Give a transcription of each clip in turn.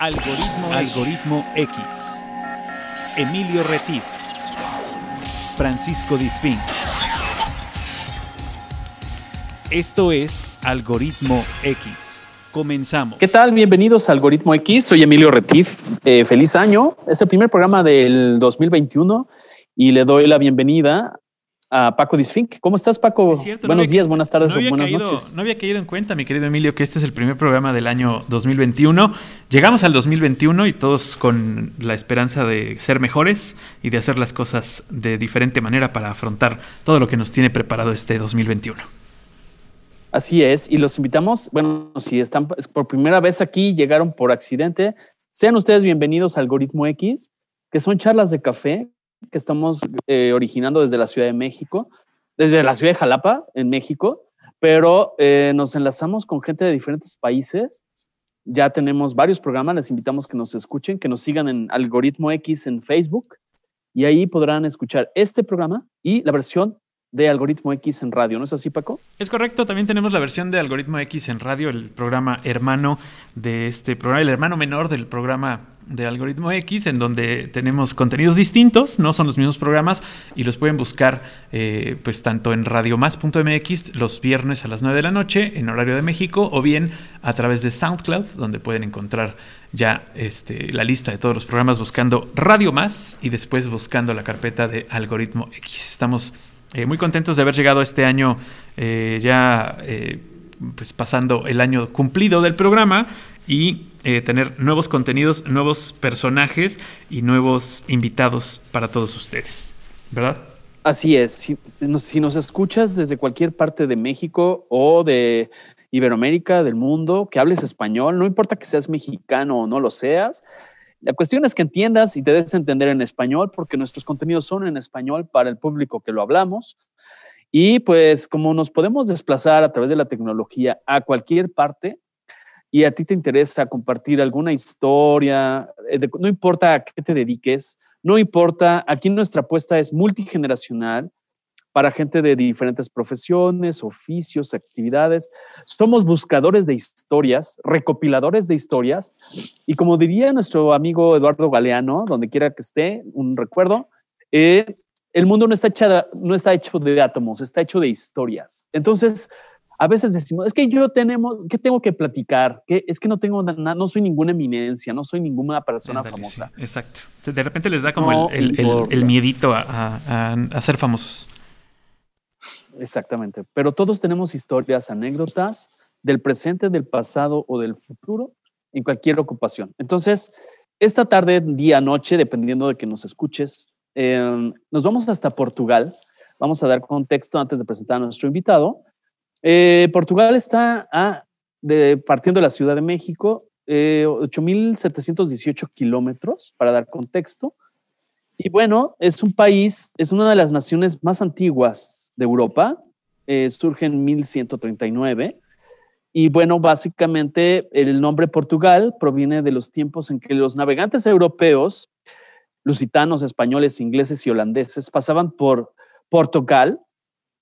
Algoritmo, Algoritmo X. Emilio Retif. Francisco Disfín. Esto es Algoritmo X. Comenzamos. ¿Qué tal? Bienvenidos a Algoritmo X. Soy Emilio Retif. Eh, feliz año. Es el primer programa del 2021 y le doy la bienvenida a Paco Disfink. ¿Cómo estás, Paco? Buenos días, buenas tardes o buenas noches. No había caído en cuenta, mi querido Emilio, que este es el primer programa del año 2021. Llegamos al 2021 y todos con la esperanza de ser mejores y de hacer las cosas de diferente manera para afrontar todo lo que nos tiene preparado este 2021. Así es, y los invitamos, bueno, si están por primera vez aquí, llegaron por accidente, sean ustedes bienvenidos a Algoritmo X, que son charlas de café que estamos eh, originando desde la Ciudad de México, desde la ciudad de Jalapa, en México, pero eh, nos enlazamos con gente de diferentes países. Ya tenemos varios programas, les invitamos que nos escuchen, que nos sigan en Algoritmo X en Facebook y ahí podrán escuchar este programa y la versión de Algoritmo X en radio, ¿no es así, Paco? Es correcto, también tenemos la versión de Algoritmo X en radio, el programa hermano de este programa, el hermano menor del programa de Algoritmo X, en donde tenemos contenidos distintos, no son los mismos programas, y los pueden buscar eh, pues tanto en radiomás.mx los viernes a las 9 de la noche, en horario de México, o bien a través de SoundCloud, donde pueden encontrar ya este, la lista de todos los programas buscando Radio Más y después buscando la carpeta de Algoritmo X. Estamos eh, muy contentos de haber llegado este año eh, ya pues pasando el año cumplido del programa y eh, tener nuevos contenidos, nuevos personajes y nuevos invitados para todos ustedes, ¿verdad? Así es. Si nos, escuchas desde cualquier parte de México o de Iberoamérica, del mundo, que hables español, no importa que seas mexicano o no lo seas, la cuestión es que entiendas y te des a entender en español, porque nuestros contenidos son en español para el público que lo hablamos. Y pues como nos podemos desplazar a través de la tecnología a cualquier parte, y a ti te interesa compartir alguna historia, eh, no importa a qué te dediques, no importa, aquí nuestra apuesta es multigeneracional para gente de diferentes profesiones, oficios, actividades. Somos buscadores de historias, recopiladores de historias y como diría nuestro amigo Eduardo Galeano, donde quiera que esté, un recuerdo, eh, el mundo no está, no está hecho de átomos, está hecho de historias. Entonces, a veces decimos, es que yo tenemos, ¿qué tengo que platicar? que Es que no tengo nada, no soy ninguna eminencia, no soy ninguna persona famosa. exacto. De repente les da como el, el, miedito a, a, ser famosos. Exactamente. Pero todos tenemos historias, anécdotas del presente, del pasado o del futuro en cualquier ocupación. Entonces, esta tarde, día, noche, dependiendo de que nos escuches, em, nos vamos hasta Portugal. Vamos a dar contexto antes de presentar a nuestro invitado. Eh, Portugal está partiendo de la Ciudad de México, 8.718 eh, kilómetros, para dar contexto. Y bueno, es un país, es una de las naciones más antiguas de Europa, eh, surge en 1139. Y bueno, básicamente el nombre Portugal proviene de los tiempos en que los navegantes europeos, lusitanos, españoles, ingleses y holandeses, pasaban por Portugal,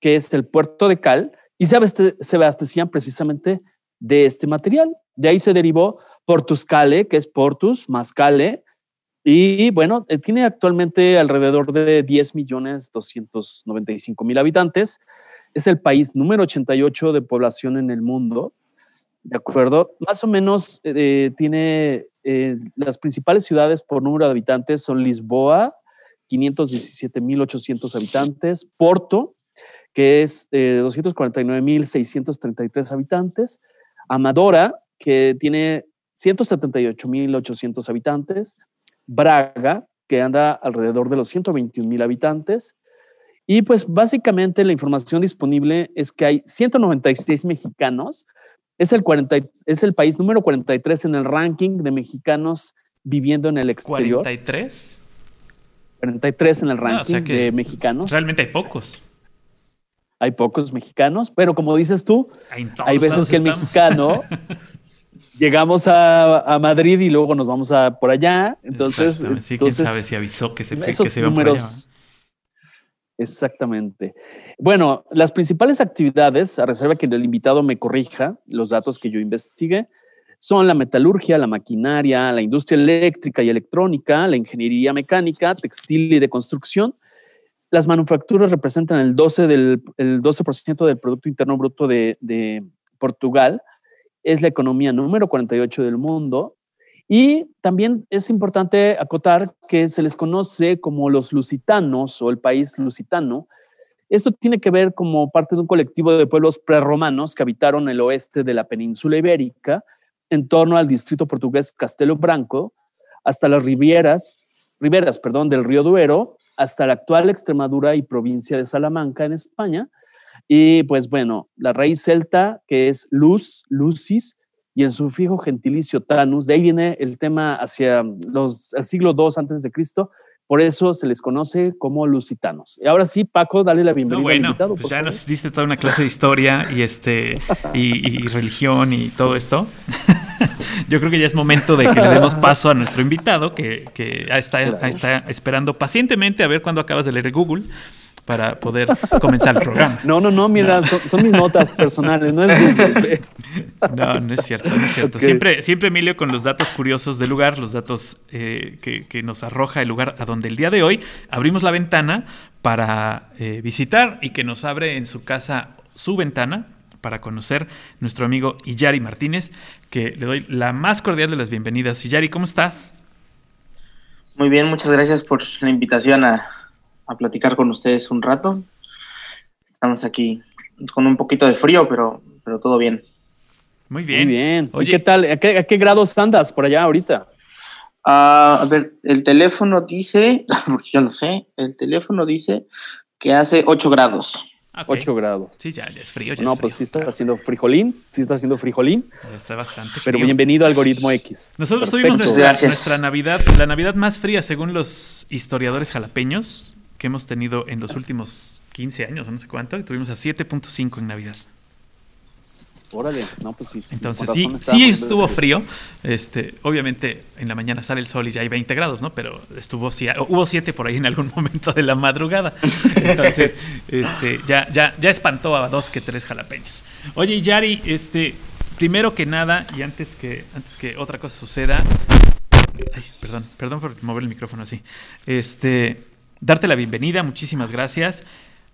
que es el puerto de Cal, y se, abastecían precisamente de este material. De ahí se derivó Portuscale, que es Portus más Cale. Y bueno, eh, tiene actualmente alrededor de 10 millones 295 mil habitantes. Es el país número 88 de población en el mundo. ¿De acuerdo? Más o menos eh, tiene eh, las principales ciudades por número de habitantes son Lisboa, 517.800 habitantes, Porto, que es eh, 249.633 habitantes, Amadora, que tiene 178.800 habitantes, Braga, que anda alrededor de los 121.000 habitantes, y pues básicamente la información disponible es que hay 196 mexicanos, es el, 40, es el país número 43 en el ranking de mexicanos viviendo en el exterior. ¿43? 43 en el ah, ranking de mexicanos. Realmente hay pocos hay pocos mexicanos, pero como dices tú, hay veces que el mexicano llegamos a, Madrid y luego nos vamos a por allá. Entonces, sí, quién sabe si avisó que se, que se iba por allá. Exactamente. Bueno, las principales actividades, a reserva que el invitado me corrija los datos que yo investigué, son la metalurgia, la maquinaria, la industria eléctrica y electrónica, la ingeniería mecánica, textil y de construcción. Las manufacturas representan el 12%, del, el 12 del Producto Interno Bruto de, de Portugal. Es la economía número 48 del mundo. Y también es importante acotar que se les conoce como los lusitanos o el país lusitano. Esto tiene que ver como parte de un colectivo de pueblos prerromanos que habitaron el oeste de la península ibérica en torno al distrito portugués Castelo Branco, hasta las riberas, riberas perdón, del río Duero, hasta la actual Extremadura y provincia de Salamanca en España. Y pues bueno, la raíz celta, que es luz, lucis, y el sufijo gentilicio tanus, de ahí viene el tema hacia los, el siglo II antes de Cristo, por eso se les conoce como lusitanos. Y ahora sí, Paco, dale la bienvenida bueno, al invitado. Pues ya nos diste toda una clase de historia y este y, y religión y todo esto. Yo creo que ya es momento de que le demos paso a nuestro invitado, que, que está, está esperando pacientemente a ver cuándo acabas de leer Google para poder comenzar el programa. No, no, no, mira, Son, mis notas personales, no es Google. No, no es cierto, no es cierto. Siempre, siempre Emilio con los datos curiosos del lugar, los datos eh, que, nos arroja el lugar a donde el día de hoy abrimos la ventana para eh, visitar y que nos abre en su casa su ventana para conocer nuestro amigo Iyari Martínez, que le doy la más cordial de las bienvenidas. Iyari, ¿cómo estás? Muy bien, muchas gracias por la invitación a, a platicar con ustedes un rato. Estamos aquí con un poquito de frío, pero, pero todo bien. Muy bien. Muy bien. Oye, ¿qué tal? ¿A qué, grados andas por allá ahorita? Ah, a ver, el teléfono dice, porque yo no sé, el teléfono dice que hace 8 grados. 8 grados. Sí, ya, es frío. no, pues sí está haciendo frijolín, sí está haciendo frijolín. está bastante frío. Pero bienvenido a Algoritmo X. Nosotros tuvimos nuestra, nuestra, Navidad, la Navidad más fría según los historiadores jalapeños que hemos tenido en los últimos 15 años, no sé cuánto, y tuvimos a 7.5 en Navidad. Órale, no, pues sí. Entonces sí, sí estuvo frío. Este, obviamente en la mañana sale el sol y ya hay 20 grados, ¿no? Pero estuvo hubo 7 por ahí en algún momento de la madrugada. Entonces, este, ya, ya, ya espantó a dos que tres jalapeños. Oye, Yari, este, primero que nada, y antes que, antes que otra cosa suceda. Ay, perdón, perdón por mover el micrófono así. Este darte la bienvenida, muchísimas gracias.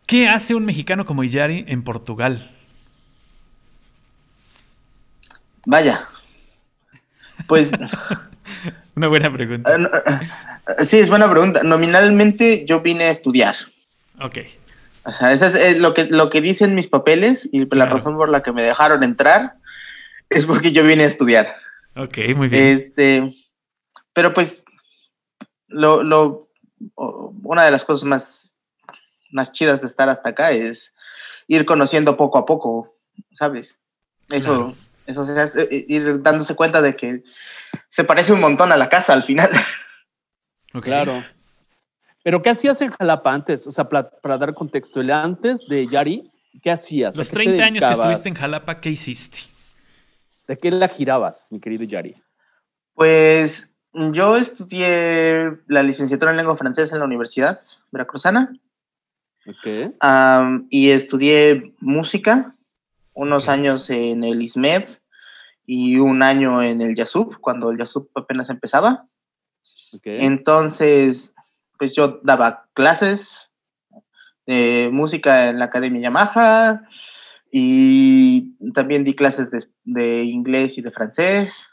¿Qué hace un mexicano como Iyari en Portugal? Vaya, pues... Una buena pregunta. Eh, eh, sí, es buena pregunta. Nominalmente yo vine a estudiar. Ok. O sea, eso es eh, lo que, lo que dicen mis papeles y la razón por la que me dejaron entrar es porque yo vine a estudiar. Ok, muy bien. Este, pero pues lo, lo una de las cosas más, más chidas de estar hasta acá es ir conociendo poco a poco, ¿sabes? Eso, eso eh, ir dándose cuenta de que se parece un montón a la casa al final. Claro. Pero ¿qué hacías en Jalapa antes? O sea, para, dar contexto, el antes de Yari, ¿qué hacías? Los 30 años que estuviste en Jalapa, ¿qué hiciste? ¿De qué la girabas, mi querido Yari? Pues yo estudié la licenciatura en lengua francesa en la Universidad Veracruzana. Okay. y estudié música, unos años en el ISMEV y un año en el YASUB, cuando el YASUB apenas empezaba. Okay. Entonces, pues yo daba clases de música en la Academia Yamaha y también di clases de, de inglés y de francés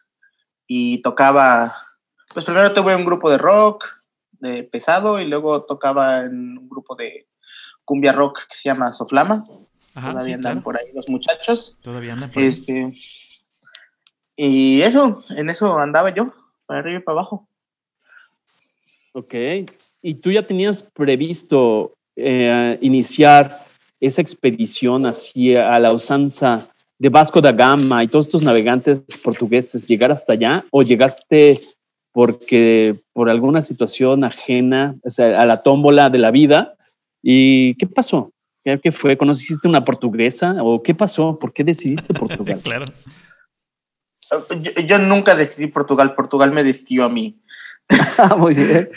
y tocaba pues primero tuve un grupo de rock de pesado y luego tocaba en un grupo de cumbia rock que se llama Soflama. Todavía andan por ahí los muchachos. Todavía andan por ahí. Este, y eso, en eso andaba yo, para arriba y para abajo. Ok. ¿Y tú ya tenías previsto eh, iniciar esa expedición hacia a la usanza de Vasco da Gama y todos estos navegantes portugueses, llegar hasta allá? ¿O llegaste porque por alguna situación ajena a la tómbola de la vida. ¿Y qué pasó? ¿Qué, fue? ¿Conociste una portuguesa o qué pasó? ¿Por qué decidiste Portugal? claro. Yo, nunca decidí Portugal, Portugal me decidió a mí. Muy bien.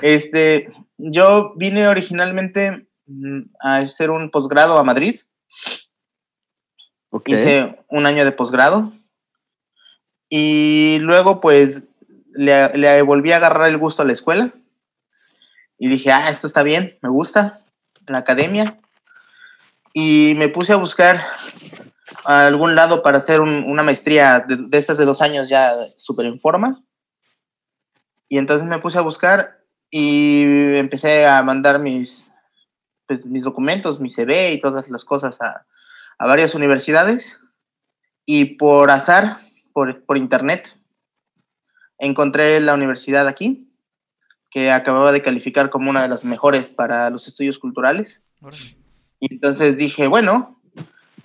Este, yo vine originalmente mm, a hacer un posgrado a Madrid. Hice un año de posgrado Y luego, pues, le, volví a agarrar el gusto a la escuela. Y dije, ah, esto está bien, me gusta, la academia. Y me puse a buscar a algún lado para hacer una maestría de, de, estas de dos años ya súper en forma. Y entonces me puse a buscar y empecé a mandar mis, pues, mis documentos, mi CV y todas las cosas a, a varias universidades. Y por azar, por, por internet, encontré la universidad aquí, que acababa de calificar como una de las mejores para los estudios culturales. Y entonces dije, bueno,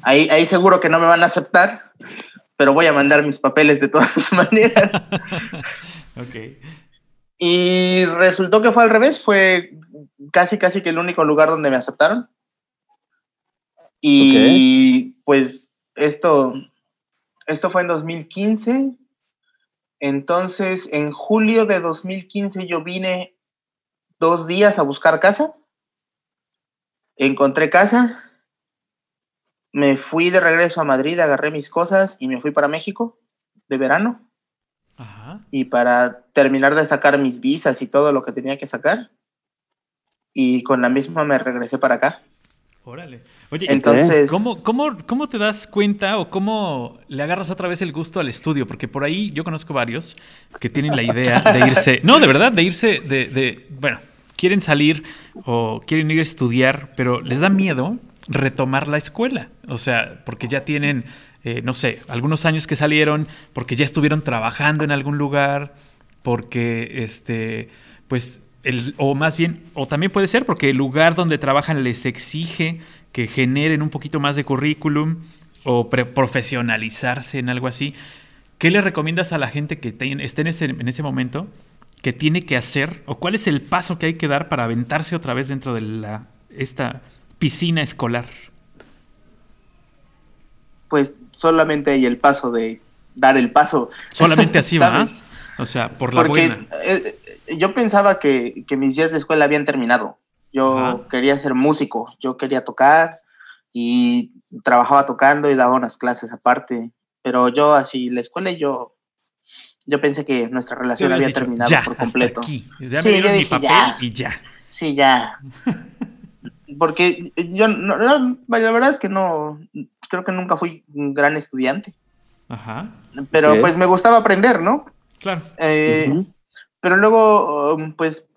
ahí, ahí seguro que no me van a aceptar, pero voy a mandar mis papeles de todas maneras. ok. Y resultó que fue al revés, fue casi, casi que el único lugar donde me aceptaron. Y okay. pues esto, esto fue en 2015. Entonces, en julio de 2015 yo vine dos días a buscar casa. Encontré casa. Me fui de regreso a Madrid, agarré mis cosas y me fui para México de verano. Ajá. Y para terminar de sacar mis visas y todo lo que tenía que sacar. Y con la misma me regresé para acá. Órale. Oye, entonces. ¿cómo, cómo, ¿cómo te das cuenta o cómo le agarras otra vez el gusto al estudio? Porque por ahí yo conozco varios que tienen la idea de irse. No, de verdad, de irse de. de bueno, quieren salir o quieren ir a estudiar, pero les da miedo retomar la escuela. O sea, porque ya tienen, eh, no sé, algunos años que salieron, porque ya estuvieron trabajando en algún lugar, porque este, pues el, o más bien, o también puede ser porque el lugar donde trabajan les exige que generen un poquito más de currículum o profesionalizarse en algo así. ¿Qué le recomiendas a la gente que te, esté en ese, en ese momento que tiene que hacer o cuál es el paso que hay que dar para aventarse otra vez dentro de la, esta piscina escolar? Pues solamente hay el paso de dar el paso. Solamente así va. O sea, por la Porque, buena. Yo pensaba que, que, mis días de escuela habían terminado. Yo Ajá. quería ser músico, yo quería tocar y trabajaba tocando y daba unas clases aparte. Pero yo así, la escuela y yo, yo pensé que nuestra relación había dicho, terminado ya, por completo. Hasta aquí. Ya sí, me dieron mi papel ya. y ya. Sí, ya. Porque yo, no, no, la verdad es que no, creo que nunca fui un gran estudiante. Ajá. Pero pues me gustaba aprender, ¿no? Claro. Eh. Pero luego, um, pues,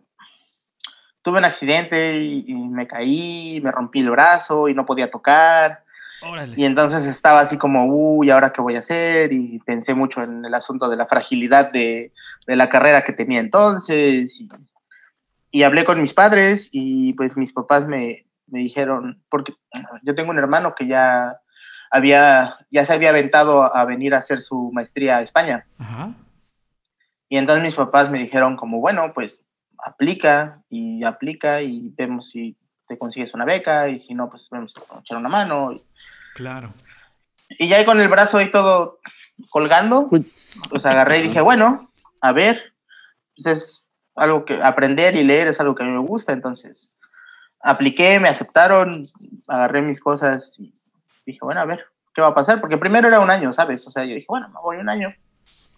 tuve un accidente y, y me caí, me rompí el brazo y no podía tocar. Órale. Y entonces estaba así como, uy, ¿ahora qué voy a hacer? Y pensé mucho en el asunto de la fragilidad de, de la carrera que tenía entonces. Y, y hablé con mis padres y pues mis papás me, me dijeron, porque yo tengo un hermano que ya había, ya se había aventado a, a venir a hacer su maestría a España. Ajá. Y entonces mis papás me dijeron como, bueno, pues aplica y aplica y vemos si te consigues una beca y si no, pues vemos si echar una mano. Claro. y ya ahí con el brazo ahí todo colgando, pues agarré y dije, bueno, a ver, pues es algo que aprender y leer es algo que a mí me gusta, entonces apliqué, me aceptaron, agarré mis cosas y dije, bueno, a ver, ¿qué va a pasar? Porque primero era un año, ¿sabes? O sea, yo dije, bueno, me voy un año,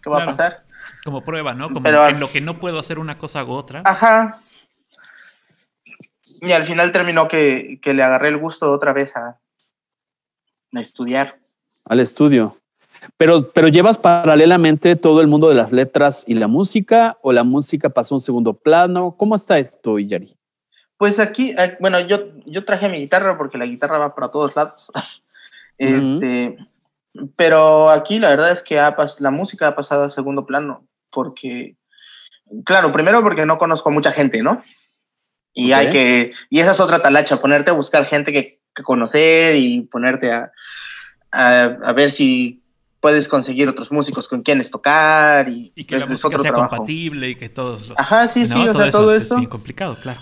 ¿qué va Claro. a pasar? Como prueba, ¿no? Como Pero- en lo que no puedo hacer una cosa hago otra. Ajá. Y al final terminó que, que le agarré el gusto otra vez a, a estudiar. al estudio. Pero, pero llevas paralelamente todo el mundo de las letras y la música, o la música pasó a un segundo plano. ¿Cómo está esto, Yari? Pues aquí, eh, bueno, yo, yo traje mi guitarra porque la guitarra va para todos lados. este, pero aquí la verdad es que ha la música ha pasado a segundo plano porque, claro, primero porque no conozco mucha gente, ¿no? Y hay que, y esa es otra talacha, ponerte a buscar gente que, que conocer y ponerte a, a, a ver si puedes conseguir otros músicos con quienes tocar y, Y que la música otro sea trabajo. compatible y que todos los. Ajá, sí, sí, o sea, eso todo es, eso. Es bien complicado, claro.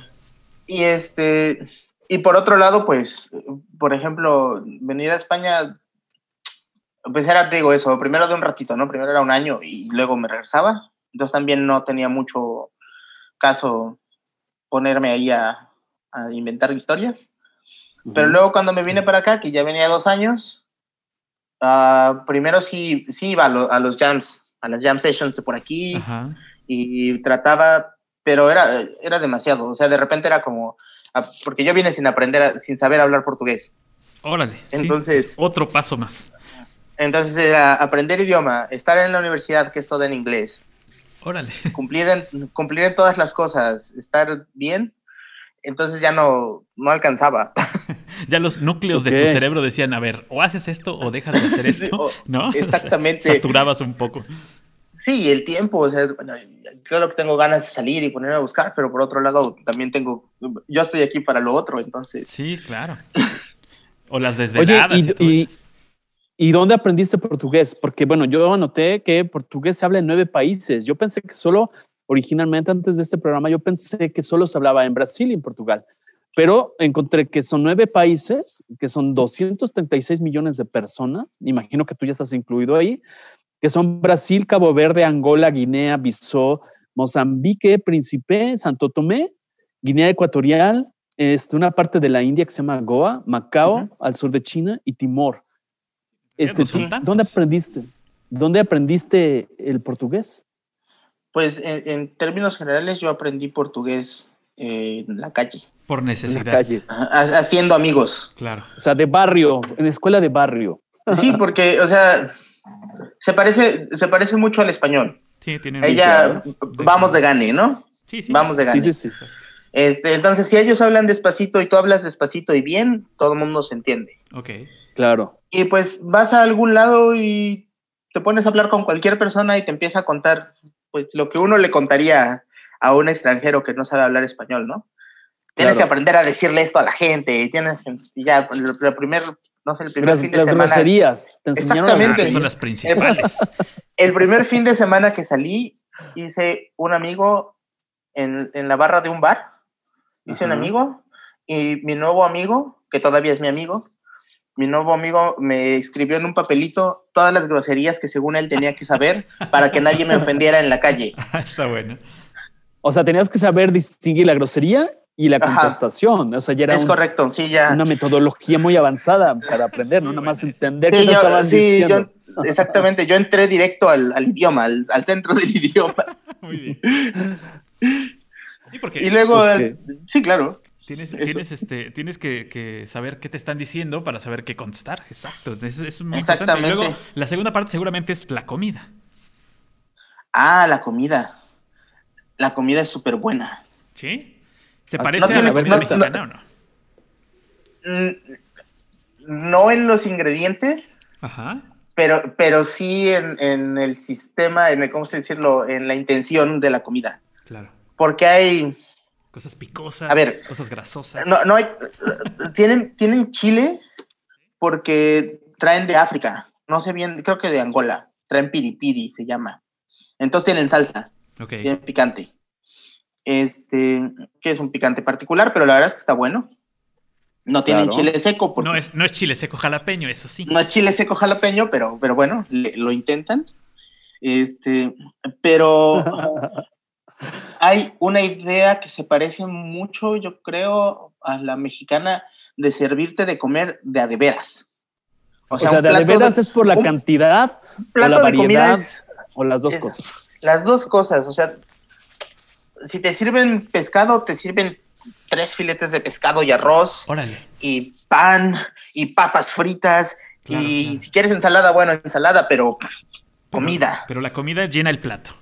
Y este, y por otro lado, pues, por ejemplo, venir a España, pues era, te digo eso, primero de un ratito, ¿no? Primero era un año y luego me regresaba. Entonces también no tenía mucho caso ponerme ahí a, a inventar historias. Pero luego cuando me vine para acá, que ya venía dos años, Ah, primero sí, sí iba a, lo- a los jams, a las jam sessions de por aquí Ajá. y trataba, pero era, era demasiado. O sea, de repente era como, ah, porque yo vine sin aprender, sin saber hablar portugués. Órale. sí. Entonces, Otro paso más. Entonces era aprender idioma, estar en la universidad, que es todo en inglés, Órale. cumplir en, cumplir en todas las cosas, estar bien. Entonces ya no, no alcanzaba. Ya los núcleos de Ok. tu cerebro decían, a ver, o haces esto o dejas de hacer Sí, esto, o- ¿no? O sea, exactamente. saturabas un poco. Sí, el tiempo, o sea, bueno, claro que tengo ganas de salir y ponerme a buscar, pero por otro lado también tengo, yo estoy aquí para lo otro, entonces. Sí, claro. O las Oye, desveladas y, ¿y, todo y, eso. Y dónde aprendiste portugués? Porque, bueno, yo anoté que portugués se habla en nueve países. Yo pensé que solo, originalmente antes de este programa, yo pensé que solo se hablaba en Brasil y en Portugal. Pero encontré que son nueve países, que son 236 millones de personas. Imagino que tú ya estás incluido ahí, que son Brasil, Cabo Verde, Angola, Guinea, Bissau, Mozambique, Príncipe, Santo Tomé, Guinea Ecuatorial, este, una parte de la India que se llama Goa, Macao, Ujú. al sur de China y Timor. Este, no son ¿tú- tantos. ¿Dónde aprendiste? ¿Dónde aprendiste el portugués? Pues en, en términos generales yo aprendí portugués eh, en la calle, Por En la necesidad. calle. ha- haciendo amigos. Claro. O sea, de barrio, en escuela de barrio. Sí, porque, o sea, se parece, se parece mucho al español. Sí, tienen. Ella, claro. vamos de gane, ¿no? Sí, sí. Vamos de Sí, gane. sí, sí. Exacto. Este, entonces, si ellos hablan despacito y tú hablas despacito y bien, todo el mundo se entiende. Ok. Claro. Y pues vas a algún lado y te pones a hablar con cualquier persona y te empieza a contar pues lo que uno le contaría a un extranjero que no sabe hablar español, ¿no? Tienes Claro. que aprender a decirle esto a la gente, y tienes que- y ya el, el primer, no sé, el primer Las, fin de las semana. groserías. Te las Ah, Exactamente. que son las principales. El primer fin de semana que salí, hice un amigo en, en la barra de un bar. Hice un amigo y mi nuevo amigo, que todavía es mi amigo, mi nuevo amigo me escribió en un papelito todas las groserías que según él tenía que saber para que nadie me ofendiera en la calle. Ah, Está bueno. O sea, tenías que saber distinguir la grosería y la Ajá. contestación. O sea, ya era Es un- correcto, sí, ya. una metodología muy avanzada para aprender, no nada más entender qué Sí, yo- estaban sí, diciendo. yo- exactamente. Yo entré directo al, al idioma, al, al centro del idioma. Muy bien. Y porque Y luego, Ok. sí, claro. Tienes, tienes, este, tienes que, que saber qué te están diciendo para saber qué contestar. Exacto. Eso es muy importante. Y luego, la segunda parte seguramente es la comida. Ah, la comida. La comida es súper buena. ¿Sí? ¿Se parece no a la comida no- mexicana o no? Mm, No en los ingredientes, Ajá. pero, pero sí en, en el sistema, en el, ¿cómo se decirlo? En la intención de la comida. Claro. Porque hay, Cosas picosas, A ver. cosas grasosas. no, no hay, tienen, tienen chile porque traen de África, no sé bien, creo que de Angola, traen piripiri, se llama. Entonces tienen salsa, Ok. tienen picante. Este, que es un picante particular, pero la verdad es que está bueno. No tienen Claro. chile seco porque No es, no es chile seco jalapeño, eso sí. no es chile seco jalapeño, pero, pero bueno, le- lo intentan. Este, pero hay una idea que se parece mucho, yo creo, a la mexicana de servirte de comer de a de veras. O sea, de, a de veras es por la un cantidad plato o la de comida variedad es- o las dos es- cosas. Las dos cosas, o sea, si te sirven pescado, te sirven tres filetes de pescado y arroz, Órale. y pan, y papas fritas, Claro, y claro. si quieres ensalada, bueno, ensalada, pero comida. Pero la comida llena el plato.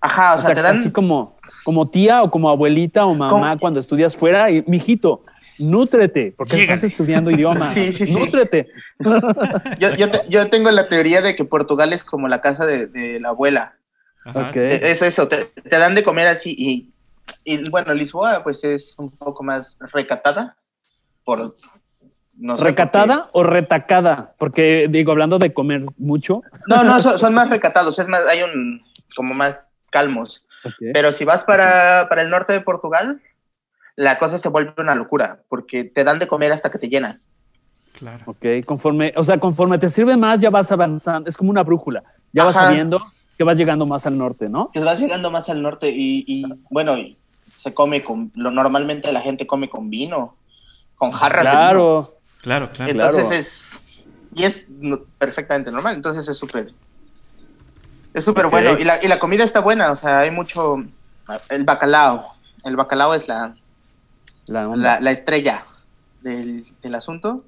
Ajá, o, O sea, sea, te dan... así como, como tía o como abuelita o mamá cuando estudias fuera, y mijito, nútrete, porque estás estudiando idiomas. Sí, sí, sí. Nútrete. Yo, yo, te- yo tengo la teoría de que Portugal es como la casa de, de la abuela. Ajá. Ok. E- Es eso, te, te dan de comer así y, y, bueno, Lisboa pues es un poco más recatada por... No sé, ¿Recatada o retacada? Porque digo, hablando de comer mucho. No, no, son, son más recatados, es más, hay un como más calmos. Pero si vas para, para el norte de Portugal, la cosa se vuelve una locura, porque te dan de comer hasta que te llenas. Claro. Ok, conforme, o sea, conforme te sirve más, ya vas avanzando. Es como una brújula. Ya vas Ajá. sabiendo que vas llegando más al norte, ¿no? Que vas llegando más al norte y, y, bueno, y se come con, lo normalmente la gente come con vino, con jarras de vino. Claro. Claro, claro. Entonces Claro. es, y es perfectamente normal, entonces es súper es súper bueno y la, y la comida está buena, o sea, hay mucho el bacalao, el bacalao es la, La la, la estrella del, del asunto,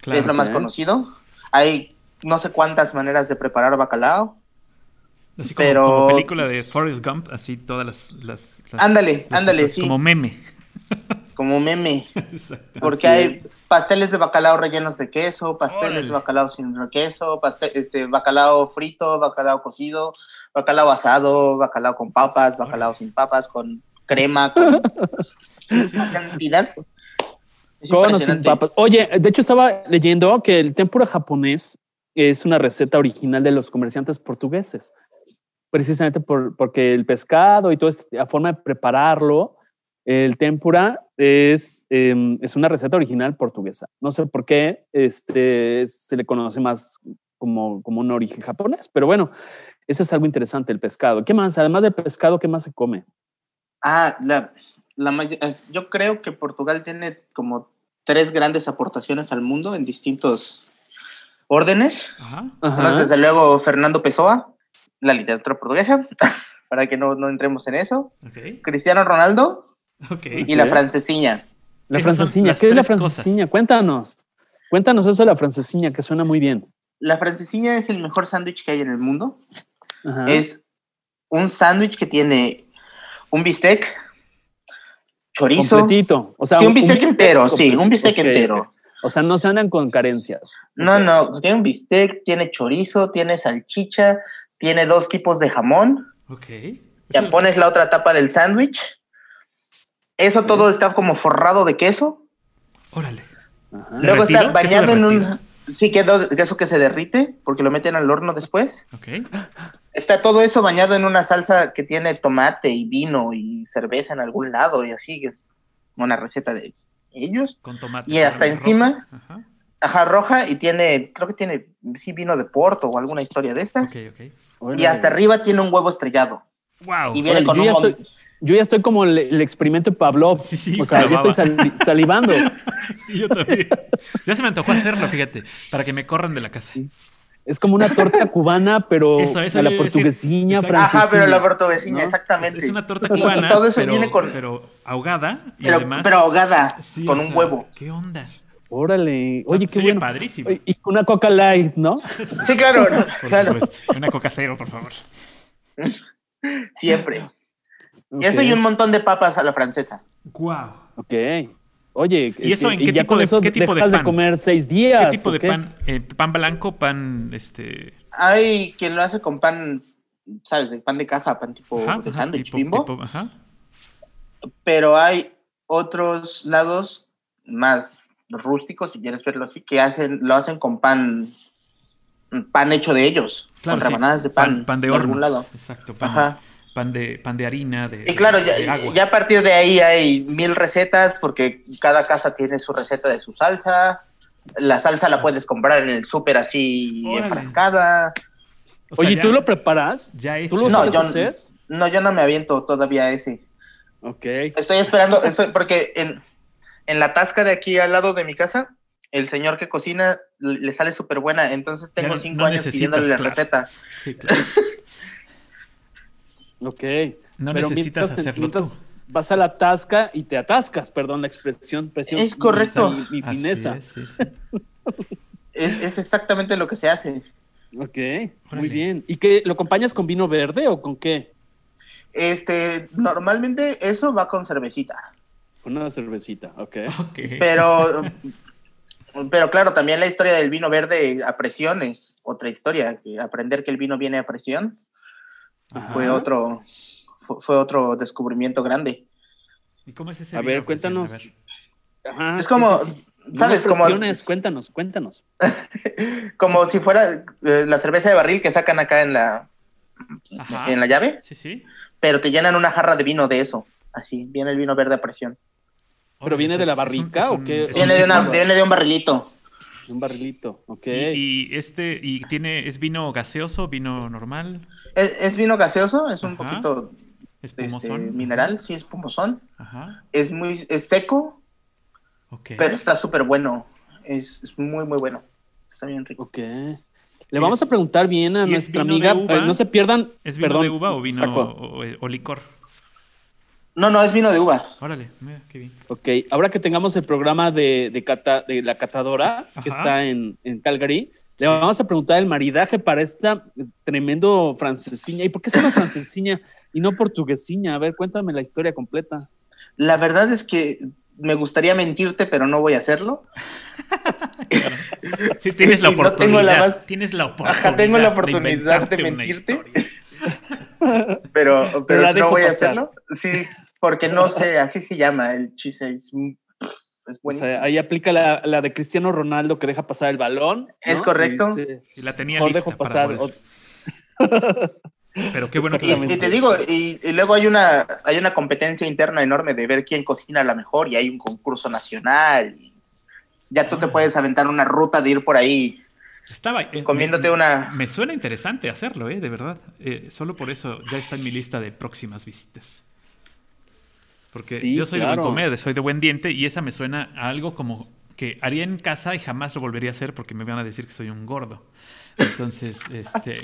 Claro. es lo más conocido. Hay no sé cuántas maneras de preparar bacalao. Así como, pero- como película de Forrest Gump, así todas las... las- las Ándale, ándale, sí. Como meme. Como meme, Exacto. porque hay pasteles de bacalao rellenos de queso, pasteles Órale. de bacalao sin queso, paste- este, bacalao frito, bacalao cocido, bacalao asado, bacalao con papas, bacalao sin papas, con crema, con cantidad. Con o sin impresionante. papas. Oye, de hecho estaba leyendo que el tempura japonés es una receta original de los comerciantes portugueses. Precisamente por, porque el pescado y toda esta forma de prepararlo, el tempura es, em, es una receta original portuguesa. No sé por qué este, se le conoce más como, como un origen japonés, pero bueno, eso es algo interesante, el pescado. ¿Qué más? Además del pescado, ¿qué más se come? Ah, la, la eh, yo creo que Portugal tiene como tres grandes aportaciones al mundo en distintos órdenes. Ajá. Además, desde luego, Fernando Pessoa, la literatura portuguesa, para que no, no entremos en eso. Cristiano Ronaldo Ok. y la francesiña. La francesiña, ¿qué es la cosas. francesiña? Cuéntanos. Cuéntanos eso de la francesiña, que suena muy bien. La francesiña es el mejor sándwich que hay en el mundo. Ajá. Es un sándwich que tiene un bistec, chorizo. completito. O sea, sí, un bistec entero, sí, un bistec entero. O sea, no se andan con carencias. No, no, tiene un bistec, tiene chorizo, tiene salchicha, tiene dos tipos de jamón. Ok. Ya pones la otra tapa del sándwich. Eso todo está como forrado de queso. Órale. Ajá. Luego está ¿Derretido? ¿Queso bañado en un... Sí, quedó queso que se derrite porque lo meten al horno después. Ok. Está todo eso bañado en una salsa que tiene tomate y vino y cerveza en algún lado y así, que es una receta de ellos. Con tomate. Y hasta encima- Ajá. Ajá, roja y tiene, creo que tiene, sí, vino de Porto o alguna historia de estas. Ok, ok. Y hasta arriba tiene un huevo estrellado. Wow. Y viene con un estoy, yo ya estoy como el, el experimento de Pavlov. Sí, sí, o sea, ya estoy sali- salivando. Sí, yo también. Ya se me antojó hacerlo, fíjate, para que me corran de la casa. Es como una torta cubana, pero Eso, eso a la decir. portuguesiña Exacto. francesa. Ajá, pero la portuguesina, ¿no? exactamente. Es una torta Y- y cubana, todo eso pero, viene con- pero ahogada y Pero, además... pero ahogada, Sí, con o un sea, huevo. ¿Qué onda? Órale. Oye, qué bueno. padrísimo. Y una coca light, ¿no? Sí, claro, Por claro, supuesto. Una coca cero, por favor. siempre. Ok. Eso y un montón de papas a la francesa. Wow. Ok. Oye, ¿Y eso eh, en qué ya tipo con de- eso qué tipo de dejas de, pan? comer seis días. ¿Qué tipo ¿o de qué? pan? Eh, ¿Pan blanco? ¿Pan este...? Hay quien lo hace con pan, ¿sabes? De pan de caja, pan tipo ajá, de sándwich bimbo. tipo- ajá. Pero hay otros lados más rústicos, si quieres verlo así, que hacen, lo hacen con pan, pan hecho de ellos, Claro, con sí. rebanadas de pan, Pan de de horno. algún lado. Exacto. Pan, Ajá. Pan, de, pan de harina, de, Y claro, de ya, agua. ya a partir de ahí hay mil recetas, porque cada casa tiene su receta de su salsa. La salsa la puedes comprar en el súper así Órale. enfrascada. O sea, Oye, ya- ¿tú lo preparas? ya ¿Tú lo. No, sabes yo, hacer? no, yo no me aviento todavía a ese. Ok. Estoy esperando, estoy, porque en, en la tasca de aquí al lado de mi casa, el señor que cocina le le sale súper buena, entonces tengo Ya cinco no años pidiéndole la claro. receta. Sí, claro. Ok. No Pero necesitas mientras, hacerlo mientras vas a la tasca y te atascas, perdón la expresión. presión- Es correcto. Mi, mi Así fineza. es, sí, sí. Es, es exactamente lo que se hace. Ok, muy bien. ¿Y qué? ¿Lo acompañas con vino verde o con qué? Este, normalmente eso va con cervecita, Con una cervecita, ok. Ok. pero, pero claro, también la historia del vino verde a presión es otra historia. aprender que el vino viene a presión fue otro, fue, fue otro descubrimiento grande. ¿Y cómo es ese A vino, ver, cuéntanos. A ver. Ajá, es como, sí, sí. No ¿sabes? Como, presiones, cuéntanos, cuéntanos. como si fuera eh, la cerveza de barril que sacan acá en la, Ajá. en la llave, Sí, sí. pero te llenan una jarra de vino de eso. Así, viene el vino verde a presión. ¿Pero viene de la un- barrica o qué? Viene de, una, viene de un barrilito. Un barrilito, ok. Y, y este, y tiene, ¿es vino gaseoso, vino normal, Es, es vino gaseoso, es un Ajá. poquito este, mineral, sí, es pomosón. Ajá. Es muy es seco, Ok. pero está súper bueno. Es, es muy, muy bueno. Está bien rico. Ok. Le vamos a preguntar bien a ¿y es nuestra amiga. eh, no se pierdan. ¿Es vino perdón, de uva o vino o- o licor? No, no, es vino de uva. Órale, mira, qué bien. Ok, ahora que tengamos el programa de, de, cata- de la catadora, que está en, en Calgary, le vamos a preguntar el maridaje para esta tremendo francesiña. ¿Y por qué se llama francesiña y no portuguesiña? A ver, cuéntame la historia completa. La verdad es que me gustaría mentirte, pero no voy a hacerlo. Sí, tienes la no oportunidad. tengo la más- Tienes la oportunidad. Ajá, tengo la oportunidad de mentirte. Pero, pero, no voy a hacerlo. Sí, porque no sé, así se llama el chiste. Es, es O buenísimo. sea, ahí aplica la, la de Cristiano Ronaldo que deja pasar el balón. ¿no? Es correcto. Y la tenía Mejor lista dejo para pasar. poder. Pero qué bueno que Y, y te digo, y, y luego hay una, hay una competencia interna enorme de ver quién cocina la mejor y hay un concurso nacional. y ya tú te puedes aventar una ruta de ir por ahí Estaba eh, comiéndote me, una... Me suena interesante hacerlo, ¿eh? De verdad. Eh, solo por eso ya está en mi lista de próximas visitas. Porque Sí, yo soy de claro. buen comer, soy de buen diente y esa me suena a algo como que haría en casa y jamás lo volvería a hacer porque me van a decir que soy un gordo. Entonces, este,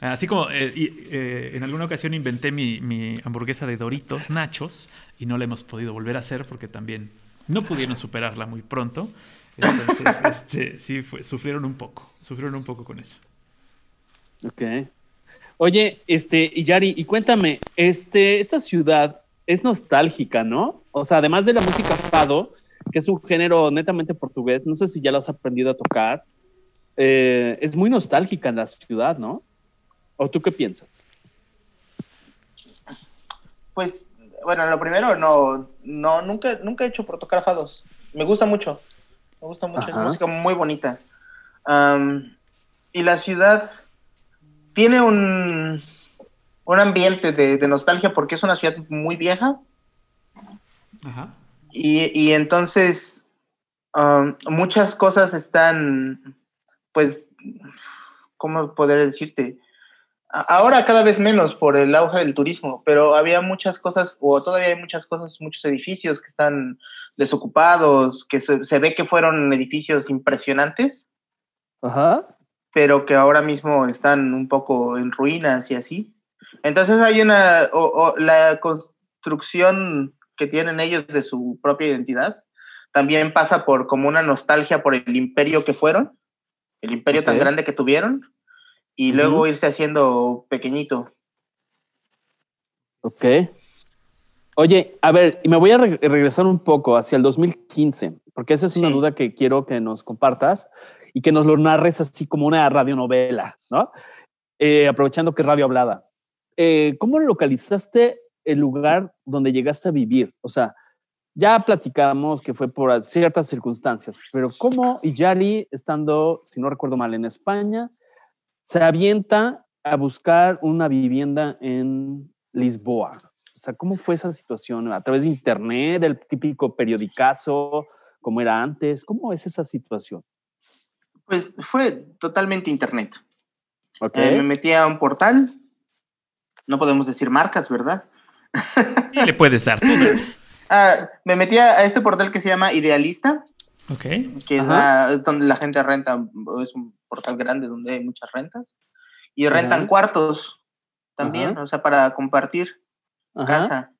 así como eh, eh, en alguna ocasión inventé mi, mi hamburguesa de Doritos, Nachos, y no la hemos podido volver a hacer porque también no pudieron superarla muy pronto. Entonces, este, sí, fue- sufrieron un poco, sufrieron un poco con eso. Ok. Oye, este, y Yari, y cuéntame, este, esta ciudad es nostálgica, ¿no? O sea, además de la música fado, que es un género netamente portugués, no sé si ya lo has aprendido a tocar, eh, es muy nostálgica en la ciudad, ¿no? ¿O tú qué piensas? Pues, bueno, lo primero, no, no, nunca, nunca he hecho por tocar fados. Me gusta mucho, me gusta mucho, es Ajá. música muy bonita. Y la ciudad tiene un, un ambiente de, de nostalgia porque es una ciudad muy vieja Ajá. y, y entonces am, muchas cosas están, pues, ¿cómo poder decirte? Ahora cada vez menos por el auge del turismo, pero había muchas cosas, o todavía hay muchas cosas, muchos edificios que están desocupados, que se, se ve que fueron edificios impresionantes, Ajá. pero que ahora mismo están un poco en ruinas y así. Entonces hay una, o, o la construcción que tienen ellos de su propia identidad también pasa por como una nostalgia por el imperio que fueron, el imperio tan grande que tuvieron, y luego irse haciendo pequeñito. Ok. Oye, a ver, y me voy a re- regresar un poco hacia el 2015, porque esa es una Sí. duda que quiero que nos compartas y que nos lo narres así como una radionovela, ¿no? Eh, aprovechando que es radio hablada. Eh, ¿Cómo localizaste el lugar donde llegaste a vivir? O sea, ya platicamos que fue por ciertas circunstancias, pero ¿cómo Yari, estando, si no recuerdo mal, en España, se avienta a buscar una vivienda en Lisboa? O sea, ¿cómo fue esa situación? ¿A través de internet, del típico periodicazo, como era antes? ¿Cómo es esa situación? Pues fue totalmente internet. Ok. Eh, me metí a un portal, no podemos decir marcas, ¿verdad? Y le puedes dar tú. Ah, me metí a este portal que se llama Idealista, Ok. que es la- donde la gente renta, es un portal grande donde hay muchas rentas, y rentan Ajá. cuartos también, Ajá. o sea, para compartir Ajá. casa.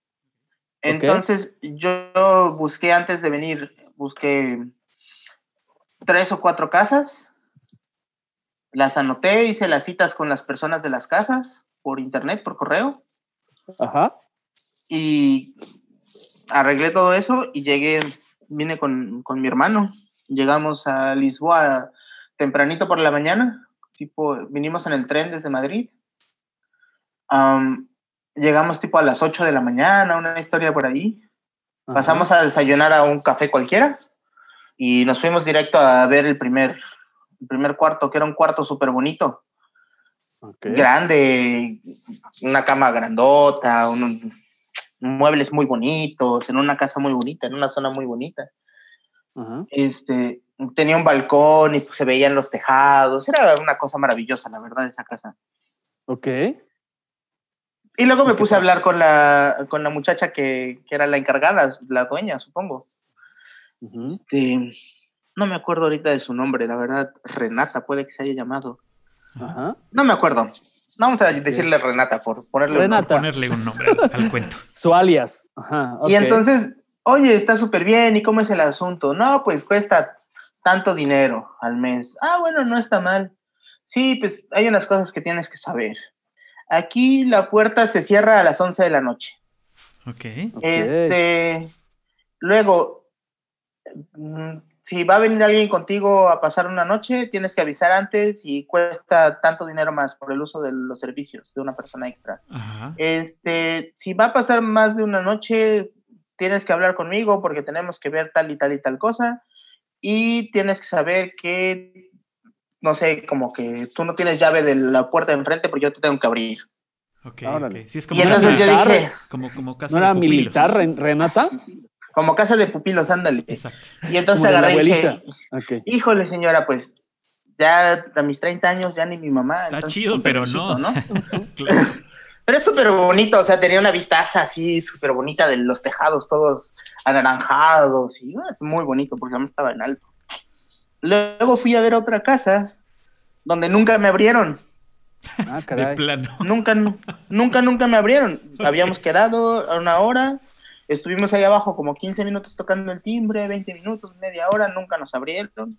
Entonces, yo busqué antes de venir, busqué tres o cuatro casas, las anoté, hice las citas con las personas de las casas por internet, por correo, Ajá. y arreglé todo eso y llegué, vine con, con mi hermano. Llegamos a Lisboa tempranito por la mañana, tipo, vinimos en el tren desde Madrid. Am, llegamos tipo a las 8 de la mañana, una historia por ahí. ajá. Pasamos a desayunar a un café cualquiera y nos fuimos directo a ver el primer, el primer cuarto, que era un cuarto súper bonito Grande, una cama grandota, un- muebles muy bonitos, en una casa muy bonita, en una zona muy bonita. Este, tenía un balcón y pues, se veían los tejados, era una cosa maravillosa, la verdad, esa casa. Ok. Y luego me ¿Y qué puse a hablar con la, con la muchacha que, que era la encargada, la dueña, supongo. Este, no me acuerdo ahorita de su nombre, la verdad, Renata puede que se haya llamado. Ajá. No me acuerdo. Vamos a decirle Renata por ponerle un Renata. Ponerle un nombre al, al cuento. Su alias. Ajá. Y entonces, oye, está súper bien, ¿y cómo es el asunto? No, pues cuesta tanto dinero al mes. Ah, bueno, no está mal. Sí, pues hay unas cosas que tienes que saber. Aquí la puerta se cierra a las 11 de la noche. Ok. Este, luego, si va a venir alguien contigo a pasar una noche, tienes que avisar antes y cuesta tanto dinero más por el uso de los servicios de una persona extra. Ajá. Este, si va a pasar más de una noche, tienes que hablar conmigo porque tenemos que ver tal y tal y tal cosa. Y tienes que saber que, no sé, como que tú no tienes llave de la puerta de enfrente porque yo te tengo que abrir. Ok, Órale. ok. Sí, es Y como entonces casa, yo militar. dije, como, como casa ¿No era de militar, Ren- Renata? Como casa de pupilos, ándale. Exacto. Y entonces Como de agarré y dije, híjole señora, pues ya a mis 30 años ya ni mi mamá. Está entonces, chido, pero no. claro. Pero es súper bonito, o sea, tenía una vistaza así súper bonita de los tejados todos anaranjados y ah, es muy bonito porque además estaba en alto. Luego fui a ver otra casa donde nunca me abrieron, Ah, De caray. plano. nunca, nu- nunca, nunca me abrieron. Habíamos quedado a una hora, estuvimos ahí abajo como 15 minutos tocando el timbre, 20 minutos, media hora, nunca nos abrieron.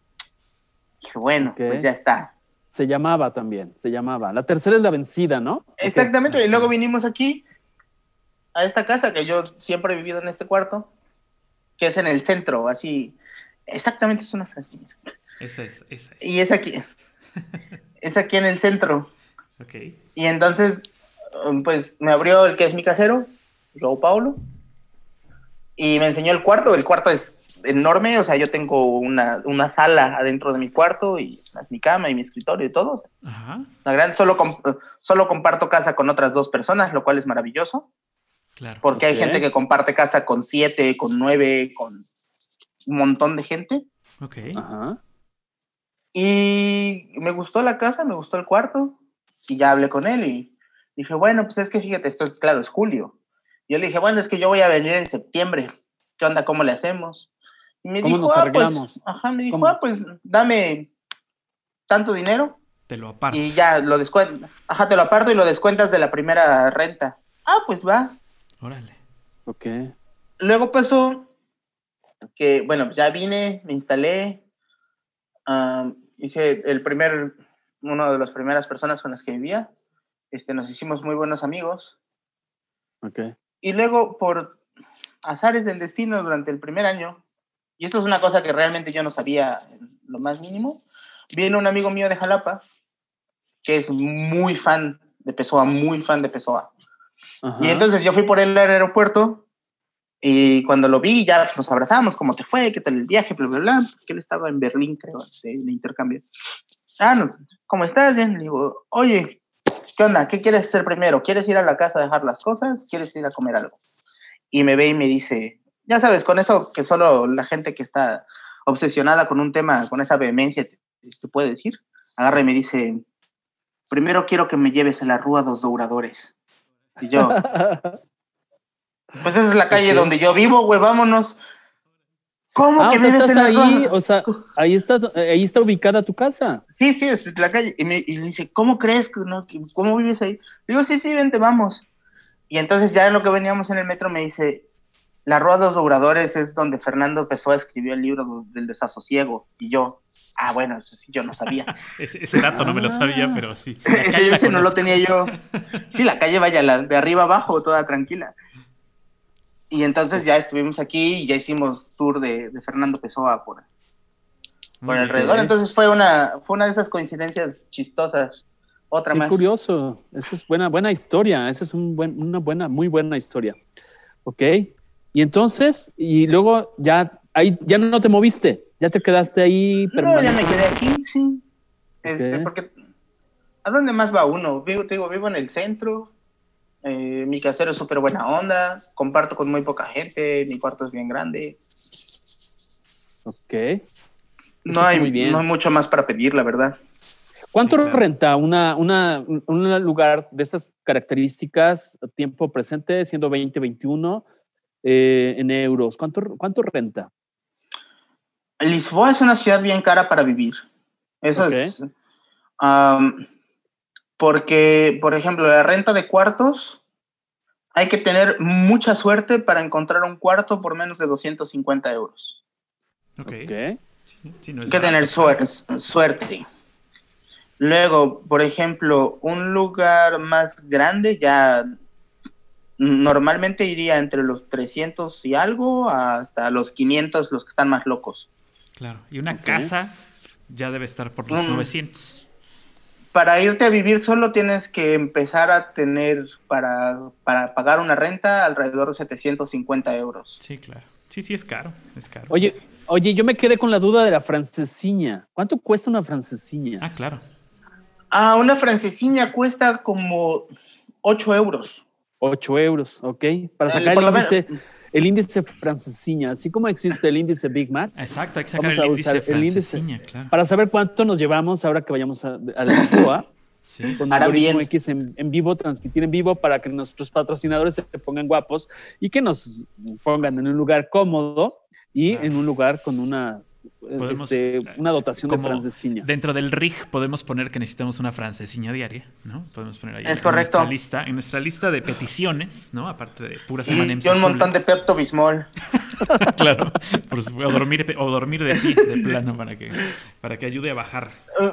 Dije, bueno, pues ya está. Se llamaba también, se llamaba. La tercera es la vencida, ¿no? Exactamente, y luego vinimos aquí, a esta casa que yo siempre he vivido en este cuarto, que es en el centro, así, exactamente es una frase. Esa es, esa es. Y es aquí, es aquí en el centro. Ok. Y entonces, pues me abrió el que es mi casero, Joao Paulo, y me enseñó el cuarto. El cuarto es enorme, o sea, yo tengo una, una sala adentro de mi cuarto, y mi cama y mi escritorio y todo. Ajá. La gran, solo, comp- solo comparto casa con otras dos personas, lo cual es maravilloso. Claro. Porque hay gente que comparte casa con siete, con nueve, con un montón de gente. Ok. Ajá. Y me gustó la casa, me gustó el cuarto. Y ya hablé con él y dije, bueno, pues es que fíjate, esto es claro, es julio. Yo le dije, bueno, es que yo voy a venir en septiembre. ¿Qué onda? ¿Cómo le hacemos? Y me ¿Cómo dijo, nos ah, arreglamos? pues, ajá, me dijo, ¿Cómo? ah, pues dame tanto dinero Te lo aparto. y ya lo descuento. Ajá, te lo aparto y lo descuentas de la primera renta. Ah, pues va. Órale. Ok. Luego pasó que, bueno, pues ya vine, me instalé, hice el primer, una de las primeras personas con las que vivía, este, nos hicimos muy buenos amigos, Ok. Y luego por azares del destino durante el primer año, y esto es una cosa que realmente yo no sabía lo más mínimo, viene un amigo mío de Jalapa, que es muy fan de Pessoa, muy fan de Pessoa. Ajá. Y entonces yo fui por él al aeropuerto y cuando lo vi ya nos abrazamos, ¿cómo te fue? ¿Qué tal el viaje? Bla, bla, bla. Que él estaba en Berlín, creo, de, de intercambio. Ah, no, ¿cómo estás? Bien, le digo, oye, ¿qué onda? ¿Qué quieres hacer primero? ¿Quieres ir a la casa a dejar las cosas? ¿Quieres ir a comer algo? Y me ve y me dice, ya sabes, con eso que solo la gente que está obsesionada con un tema, con esa vehemencia, te, te puede decir, agarra y me dice, primero quiero que me lleves a la Rúa dos Douradores. Y yo, pues esa es la calle donde yo vivo, güey, vámonos. ¿Cómo Ah, que o sea, vives estás en la ahí, o sea, ahí está, ahí está ubicada tu casa. Sí, sí, es la calle. Y me, y me dice, ¿cómo crees que no? ¿Cómo vives ahí? Le digo, sí, sí, vente, vamos. Y entonces ya en lo que veníamos en el metro me dice, la Rúa de los Obradores es donde Fernando Pessoa escribió el libro del desasosiego. Y yo, ah, bueno, eso sí, yo no sabía. Ese, ese dato no me lo sabía, pero sí. Ese ese no lo tenía yo. Sí, la calle vaya, la de arriba abajo, toda tranquila. Y entonces ya estuvimos aquí y ya hicimos tour de, de Fernando Pessoa por, por bien. alrededor. Entonces fue una, fue una de esas coincidencias chistosas. Otra Qué más. curioso. Esa es buena, buena historia. Esa es un buen, una buena, muy buena historia. Ok. Y entonces, y luego ya, ahí ya no te moviste, ya te quedaste ahí. No, ya me quedé aquí, sí. Este, Ok. porque, ¿a dónde más va uno? Vivo, te digo, vivo en el centro. Eh, mi casero es súper buena onda. Comparto con muy poca gente. Mi cuarto es bien grande. Ok. No hay, muy bien. no hay mucho más para pedir, la verdad. ¿Cuánto Sí, claro. renta una, una, un lugar de estas características, tiempo presente, siendo 2021, eh, en euros? ¿Cuánto, cuánto renta? Lisboa es una ciudad bien cara para vivir. Eso es. am, porque, por ejemplo, la renta de cuartos, hay que tener mucha suerte para encontrar un cuarto por menos de 250 euros. Ok. Ok. Sí, sí, no es Hay que tener suerte. Luego, por ejemplo, un lugar más grande ya normalmente iría entre los 300 y algo hasta los 500, los que están más locos. Claro. Y una casa ya debe estar por los Mm. 900. Para irte a vivir solo tienes que empezar a tener para, para pagar una renta alrededor de 750 euros. Sí, claro. Sí, sí, es caro. Es caro. Oye, oye, yo me quedé con la duda de la francesiña. ¿Cuánto cuesta una francesiña? Ah, claro. Ah, una francesiña cuesta como 8 euros. 8 euros, ok. Para Eh, sacar el lo índice, el índice francesiña, así como existe el índice Big Mac, Exacto, hay que sacar Vamos el a índice usar el índice. claro. para saber cuánto nos llevamos ahora que vayamos a, a Lisboa. Sí. con algoritmo bien. X en, en vivo, transmitir en vivo para que nuestros patrocinadores se pongan guapos y que nos pongan en un lugar cómodo y en un lugar con una, Podemos, este, una dotación de francesiña. Dentro del RIG podemos poner que necesitamos una francesiña diaria, ¿no? Podemos poner ahí Es en correcto. nuestra lista, en nuestra lista de peticiones, ¿no? Aparte de puras Y, y un montón de. Pepto Bismol. claro, por supuesto, o dormir o dormir de pie, de plano para que para que ayude a bajar. Eh,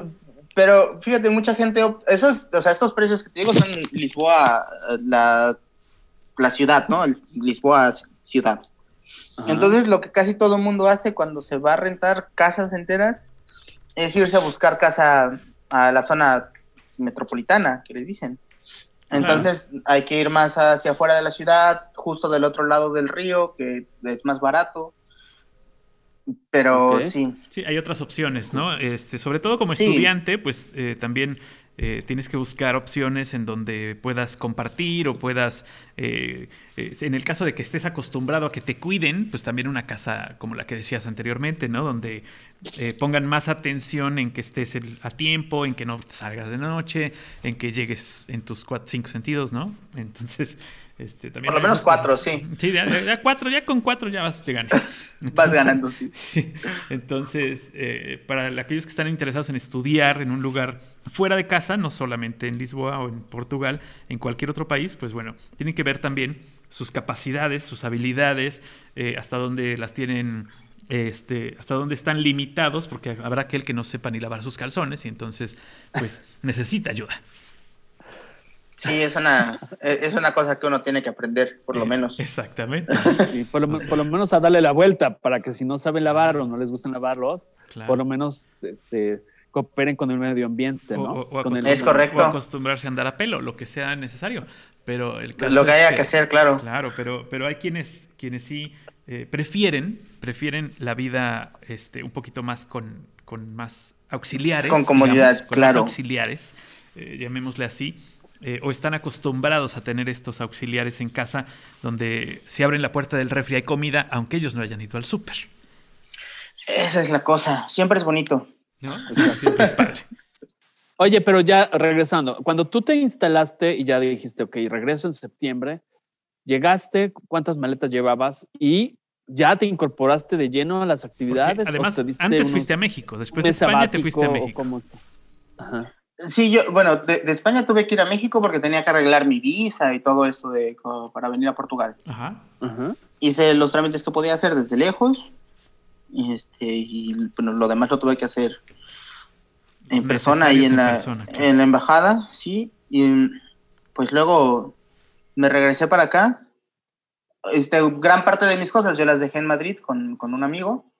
Pero fíjate, mucha gente, esos, o sea, estos precios que te digo son Lisboa, eh, la, la ciudad, ¿no? El Lisboa ciudad. Ajá. Entonces, lo que casi todo el mundo hace cuando se va a rentar casas enteras es irse a buscar casa a la zona metropolitana, que les dicen. Entonces, hay que ir más hacia afuera de la ciudad, justo del otro lado del río, que es más barato. Pero sí, Sí, hay otras opciones, ¿no? Este, sobre todo como Sí. estudiante, pues eh, también eh, tienes que buscar opciones en donde puedas compartir o puedas, eh, eh, en el caso de que estés acostumbrado a que te cuiden, pues también una casa como la que decías anteriormente, ¿no? Donde eh, pongan más atención en que estés el- a tiempo, en que no salgas de noche, en que llegues en tus cuatro, cinco sentidos, ¿no? Entonces, este, también... por lo menos cuatro, sí. Sí, ya, ya- cuatro, ya con cuatro ya vas, te gané. Vas ganando, sí. Sí. Entonces, eh, para aquellos que están interesados en estudiar en un lugar fuera de casa, no solamente en Lisboa o en Portugal, en cualquier otro país, pues bueno, tienen que ver también sus capacidades, sus habilidades, eh, hasta dónde las tienen, este, hasta dónde están limitados, porque habrá aquel que no sepa ni lavar sus calzones y entonces, pues, necesita ayuda. Sí, es una, eh, es una cosa que uno tiene que aprender, por lo Eh, menos. Exactamente. Y por, lo, por lo menos a darle la vuelta para que si no saben lavar o no les gustan lavarlos, Claro. por lo menos este, cooperen con el medio ambiente, ¿no? o- o Con el- acostum- Es correcto. o acostumbrarse a andar a pelo, lo que sea necesario. Pero el caso Lo que es haya que hacer, claro. Claro, pero, pero hay quienes, quienes sí eh, prefieren, prefieren la vida este, un poquito más con, con más auxiliares. Con comodidad, con más claro. auxiliares, eh, llamémosle así. eh, o están acostumbrados a tener estos auxiliares en casa donde si abren la puerta del refri hay comida, aunque ellos no hayan ido al súper. Esa es la cosa. Siempre es bonito. ¿No? Siempre es padre. Oye, pero ya regresando, cuando tú te instalaste y ya dijiste, ok, regreso en septiembre, llegaste, ¿cuántas maletas llevabas? Y ya te incorporaste de lleno a las Porque actividades. o además, antes fuiste a México, después de España te fuiste a o México. cómo está? Ajá. Sí, yo, bueno, de, de España tuve que ir a México porque tenía que arreglar mi visa y todo esto de, como para venir a Portugal. Ajá. Ajá. Hice los trámites que podía hacer desde lejos y, este, y bueno, lo demás lo tuve que hacer en persona y en en la, persona, claro. en la embajada, sí. Y pues luego me regresé para acá. Este, gran parte de mis cosas yo las dejé en Madrid con, con un amigo.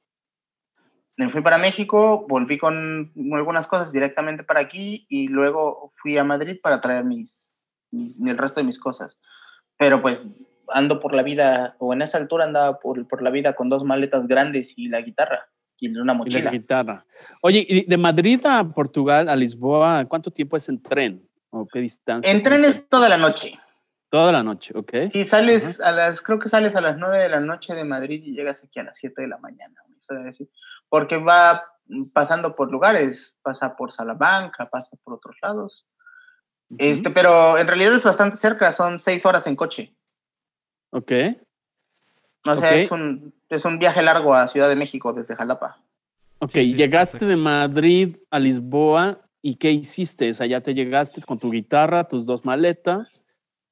Me fui para México, volví con algunas cosas directamente para aquí y luego fui a Madrid para traer mis, mis- el resto de mis cosas. Pero pues ando por la vida, o en esa altura andaba por, por la vida con dos maletas grandes y la guitarra y una Y la mochila. guitarra. Oye, y de Madrid a Portugal, a Lisboa, ¿cuánto tiempo es en tren? ¿O qué distancia? En trenes toda la noche. Toda la noche, ¿ok? Sí, sales a las, creo que sales a las 9 de la noche de Madrid y llegas aquí a las 7 de la mañana. Porque va pasando por lugares, pasa por Salamanca, pasa por otros lados. Este, pero en realidad es bastante cerca, son 6 horas en coche. Ok. O sea, es, un, es un viaje largo a Ciudad de México desde Jalapa. Ok, Sí, sí, llegaste de Madrid a Lisboa y ¿qué hiciste? O sea, ya te llegaste con tu guitarra, tus dos maletas,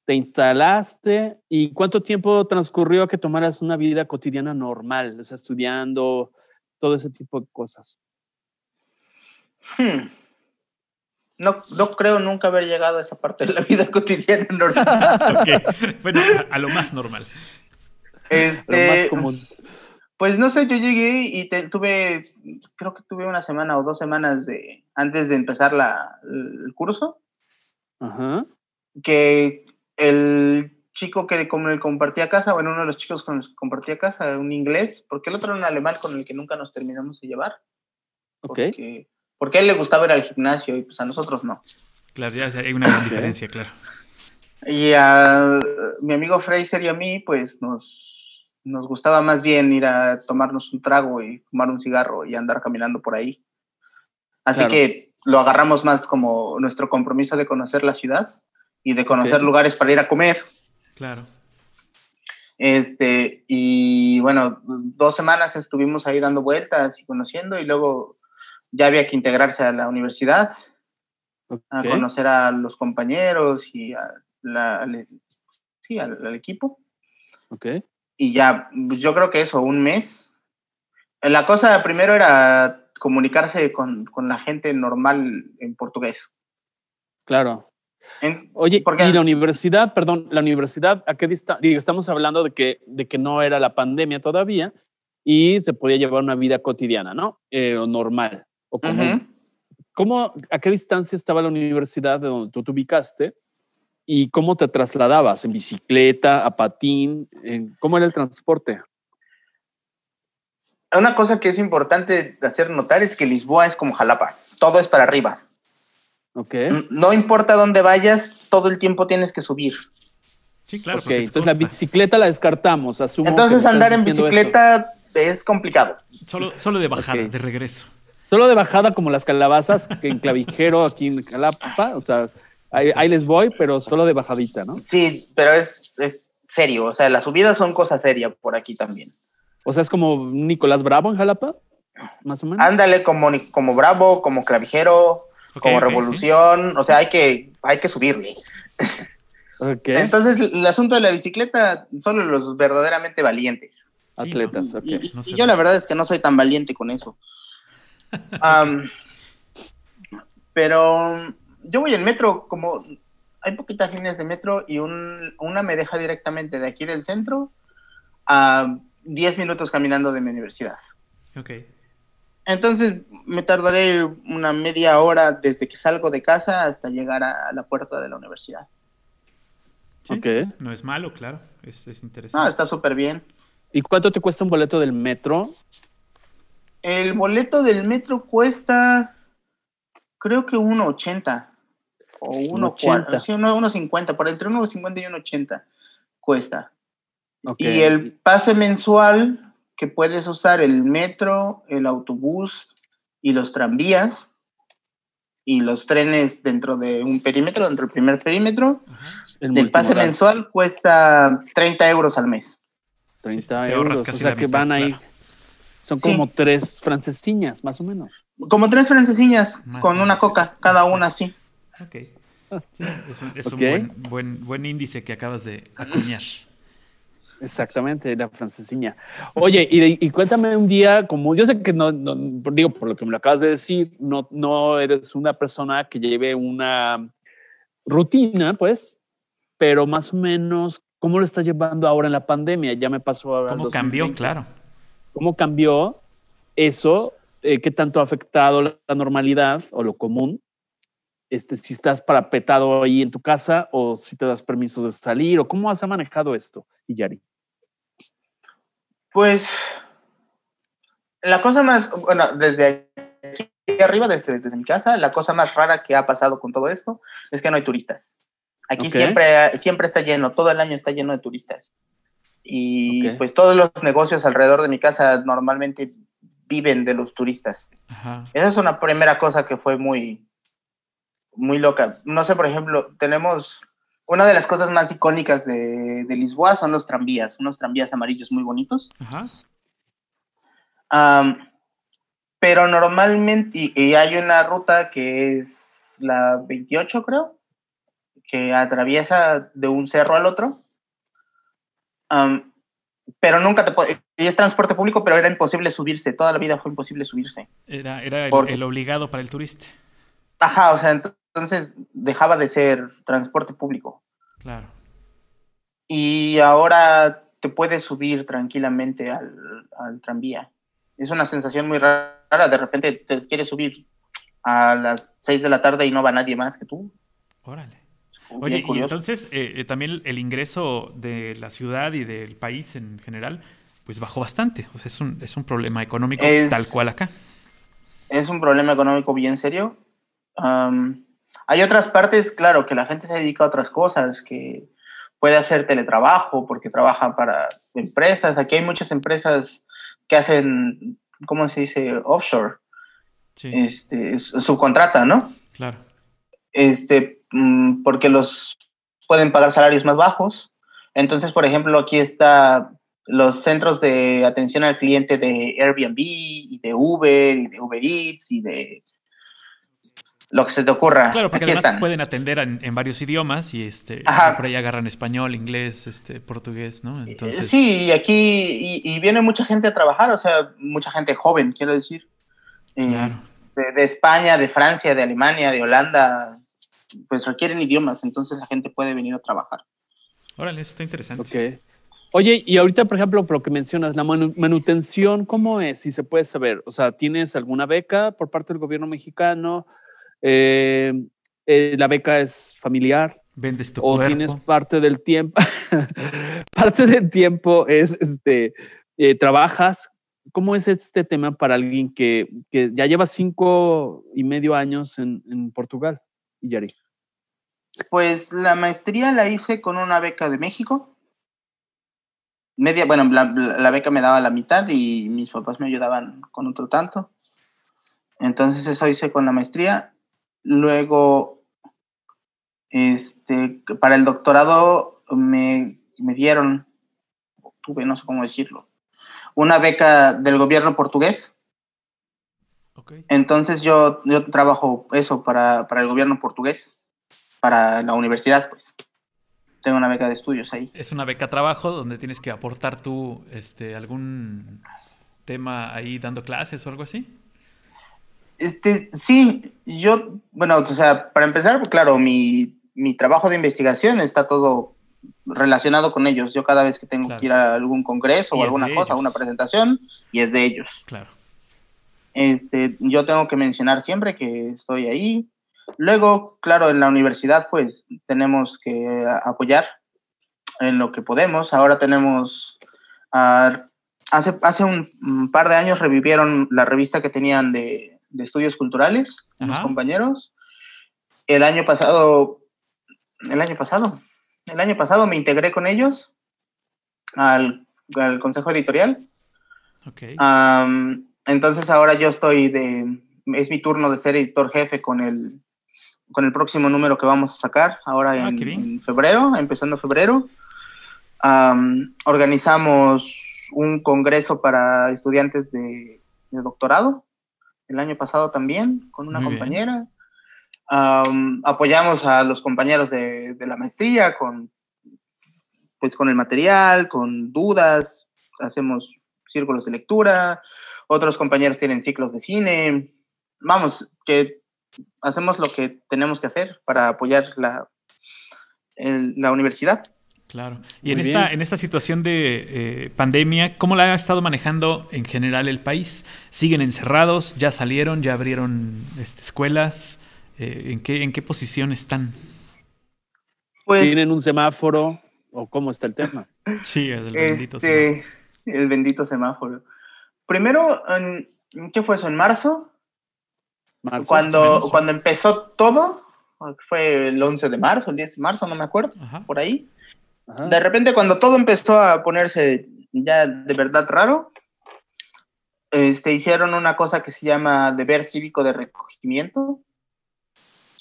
te instalaste y ¿cuánto tiempo transcurrió a que tomaras una vida cotidiana normal? O sea, estudiando, todo ese tipo de cosas. Hmm. No, no creo nunca haber llegado a esa parte de la vida cotidiana normal. Ok, Bueno, a, a lo más normal. Lo más Este, común. Pues no sé, yo llegué y te- tuve, creo que tuve una semana o dos semanas de, antes de empezar la, el curso, Ajá. que el chico que con el compartía casa, bueno, uno de los chicos con los que compartía casa, un inglés, porque el otro era un alemán con el que nunca nos terminamos de llevar, Ok. porque, porque a él le gustaba ir al gimnasio y pues a nosotros no. Claro, ya hay una gran diferencia, claro. Y a mi amigo Fraser y a mí, pues nos, nos gustaba más bien ir a tomarnos un trago y fumar un cigarro y andar caminando por ahí. Así Claro. que lo agarramos más como nuestro compromiso de conocer la ciudad y de conocer lugares para ir a comer. Claro. Este, y bueno, dos semanas estuvimos ahí dando vueltas y conociendo y luego ya había que integrarse a la universidad, a conocer a los compañeros y a la- al, sí, al, al equipo. Ok. Y ya, pues, yo creo que eso, un mes. La cosa primero era comunicarse con, con la gente normal en portugués. Claro. En- Oye, Porque- y la universidad, perdón, la universidad, ¿a qué distancia? Estamos hablando de que, de que no era la pandemia todavía y se podía llevar una vida cotidiana, ¿no? Eh, normal o común. Ujú. ¿Cómo, a qué distancia estaba la universidad de donde tú te ubicaste? ¿Y cómo te trasladabas? ¿En bicicleta, a patín? ¿En- ¿Cómo era el transporte? Una cosa que es importante hacer notar es que Lisboa es como Jalapa, todo es para arriba. Ok. N- No importa dónde vayas, todo el tiempo tienes que subir. Sí, claro. ok, porque es entonces la bicicleta la descartamos. Asumo Entonces andar en eso. bicicleta es complicado. Solo, solo de bajada, de regreso. Solo de bajada como las calabazas que en Clavijero aquí en Jalapa, o sea, ahí, ahí les voy, pero solo de bajadita, ¿no? Sí, pero es, es serio, o sea, las subidas son cosa seria por aquí también. O sea, es como Nicolás Bravo en Jalapa, más o menos. Ándale como, como Bravo, como Clavijero, como Revolución, o sea, hay que, hay que subirle. Entonces, el asunto de la bicicleta, solo los verdaderamente valientes. atletas. Y, y- no y sé. yo la verdad es que no soy tan valiente con eso. Pero yo voy en metro, como hay poquitas líneas de metro y un- una me deja directamente de aquí del centro a 10 minutos caminando de mi universidad. Ok. Entonces me tardaré una media hora desde que salgo de casa hasta llegar a la puerta de la universidad. Sí, Ok. No es malo, claro. Es, es No, interesante. está súper bien. ¿Y cuánto te cuesta un boleto del metro? El boleto del metro cuesta, creo que 1.80 o 1.40, 1.80. sí, 1.50, por entre 1.50 y 1.80 cuesta. Y el pase mensual que puedes usar el metro, el autobús y los tranvías y los trenes dentro de un perímetro, dentro del primer perímetro, el el pase mensual cuesta 30 euros al mes. 30 Te ahorras euros. O sea que mitad, van ahí. claro. Son Sí. como tres francesiñas, más o menos. Como tres francesiñas Más con una coca, cada una así. Ok. Sí, es un, es un Ok. buen, buen, buen índice que acabas de acuñar. Exactamente, la francesiña. Oye, y, y cuéntame un día como, yo sé que no, no- digo, por lo que me lo acabas de decir, no, no eres una persona que lleve una rutina, pues, pero más o menos, ¿cómo lo estás llevando ahora en la pandemia? Ya me pasó ahora. ¿Cómo cambió? 2020. Claro. ¿Cómo cambió eso? Eh, ¿Qué tanto ha afectado la, normalidad o lo común? Este, si estás parapetado ahí en tu casa o si te das permisos de salir o cómo has manejado esto, Yari. Pues la cosa más, bueno, desde aquí arriba, desde, desde mi casa, la cosa más rara que ha pasado con todo esto es que no hay turistas. Aquí siempre, siempre está lleno, todo el año está lleno de turistas. Y pues todos los negocios alrededor de mi casa normalmente viven de los turistas. Ajá. Esa es una primera cosa que fue muy, muy loca. No sé, por ejemplo, tenemos una de las cosas más icónicas de, de Lisboa son los tranvías, unos tranvías amarillos muy bonitos. Ajá. Am, pero normalmente, y, y hay una ruta que es la 28, creo, que atraviesa de un cerro al otro. Pero nunca te puede, y es transporte público, pero era imposible subirse, toda la vida fue imposible subirse. Era, era el, el obligado para el turista. Ajá, o sea, ent- entonces dejaba de ser transporte público. Claro. Y ahora te puedes subir tranquilamente al, al tranvía. Es una sensación muy rara, de repente te quieres subir a las 6 de la tarde y no va nadie más que tú. Órale. Oye, y entonces eh, eh, también el ingreso de la ciudad y del país en general, pues bajó bastante. O sea, es un, es un problema económico Es- tal cual acá. es un problema económico bien serio. Hay otras partes, claro, que la gente se dedica a otras cosas, que puede hacer teletrabajo porque trabaja para empresas. Aquí hay muchas empresas que hacen, ¿cómo se dice? Offshore, Sí, este, su- subcontrata, ¿no? claro. Este, mm, porque los pueden pagar salarios más bajos. Entonces, por ejemplo, aquí está los centros de atención al cliente de Airbnb y de Uber y de Uber Eats y de lo que se te ocurra. Claro, porque aquí además están. pueden atender en, en varios idiomas y este Ajá. por ahí agarran español, inglés, este, portugués, ¿no? Entonces, Eh, Sí, y aquí y, y viene mucha gente a trabajar, o sea, mucha gente joven, quiero decir. Eh, claro. de, de España, de Francia, de Alemania, de Holanda, pues requieren idiomas, entonces la gente puede venir a trabajar. Órale, eso está interesante. Ok. Oye, y ahorita, por ejemplo, por lo que mencionas, la manu- manutención, ¿cómo es? Si se puede saber. O sea, ¿tienes alguna beca por parte del gobierno mexicano? Eh, eh, ¿La beca es familiar? Vendes tu ¿O cuerpo. tienes parte del tiempo? parte del tiempo es, este, eh, trabajas. ¿Cómo es este tema para alguien que, que ya lleva cinco y medio años en, en Portugal? Y Yari. Pues la maestría la hice con una beca de México. Media, bueno, la, la beca me daba la mitad y mis papás me ayudaban con otro tanto. Entonces eso hice con la maestría. Luego, este, para el doctorado me, me dieron, tuve, no sé cómo decirlo, una beca del gobierno portugués. Ok. Entonces yo, yo trabajo eso para, para el gobierno portugués, para la universidad, pues. Tengo una beca de estudios ahí. Es una beca trabajo donde tienes que aportar tú este, algún tema ahí dando clases o algo así. Este, sí, yo, bueno, o sea, para empezar, pues, claro, mi, mi trabajo de investigación está todo relacionado con ellos. Yo cada vez que tengo Claro. que ir a algún congreso Y o alguna cosa, ellos. una presentación, y es de ellos. Claro. Este, yo tengo que mencionar siempre que estoy ahí. Luego, claro, en la universidad, pues tenemos que apoyar en lo que podemos. Ahora tenemos, ah, hace, hace un, par de años revivieron la revista que tenían de, de estudios culturales, Ajá. compañeros. El año pasado, el año pasado, el año pasado me integré con ellos al, al consejo editorial. Ok. Am, entonces ahora yo estoy de, es mi turno de ser editor jefe con el, con el próximo número que vamos a sacar, ahora Ah, en, febrero, empezando febrero. Am, organizamos un congreso para estudiantes de, de doctorado, el año pasado también, con una Muy compañera. Am, apoyamos a los compañeros de, de la maestría con, pues, con el material, con dudas, hacemos círculos de lectura, otros compañeros tienen ciclos de cine. Vamos, que hacemos lo que tenemos que hacer para apoyar la, el- la universidad. Claro. Y en esta, en esta situación de eh, pandemia, ¿cómo la ha estado manejando en general el país? ¿Siguen encerrados? ¿Ya salieron? ¿Ya abrieron este, escuelas? Eh, ¿en, qué, ¿En qué posición están? Pues ¿Tienen un semáforo o cómo está el tema? Sí, el bendito este, el bendito semáforo. Primero, en- ¿qué fue eso? ¿En marzo? Marzo, cuando, cuando empezó todo, fue el 11 de marzo, el 10 de marzo, no me acuerdo, Ajá. por ahí. Ajá. De repente, cuando todo empezó a ponerse ya de verdad raro, este, hicieron una cosa que se llama deber cívico de recogimiento,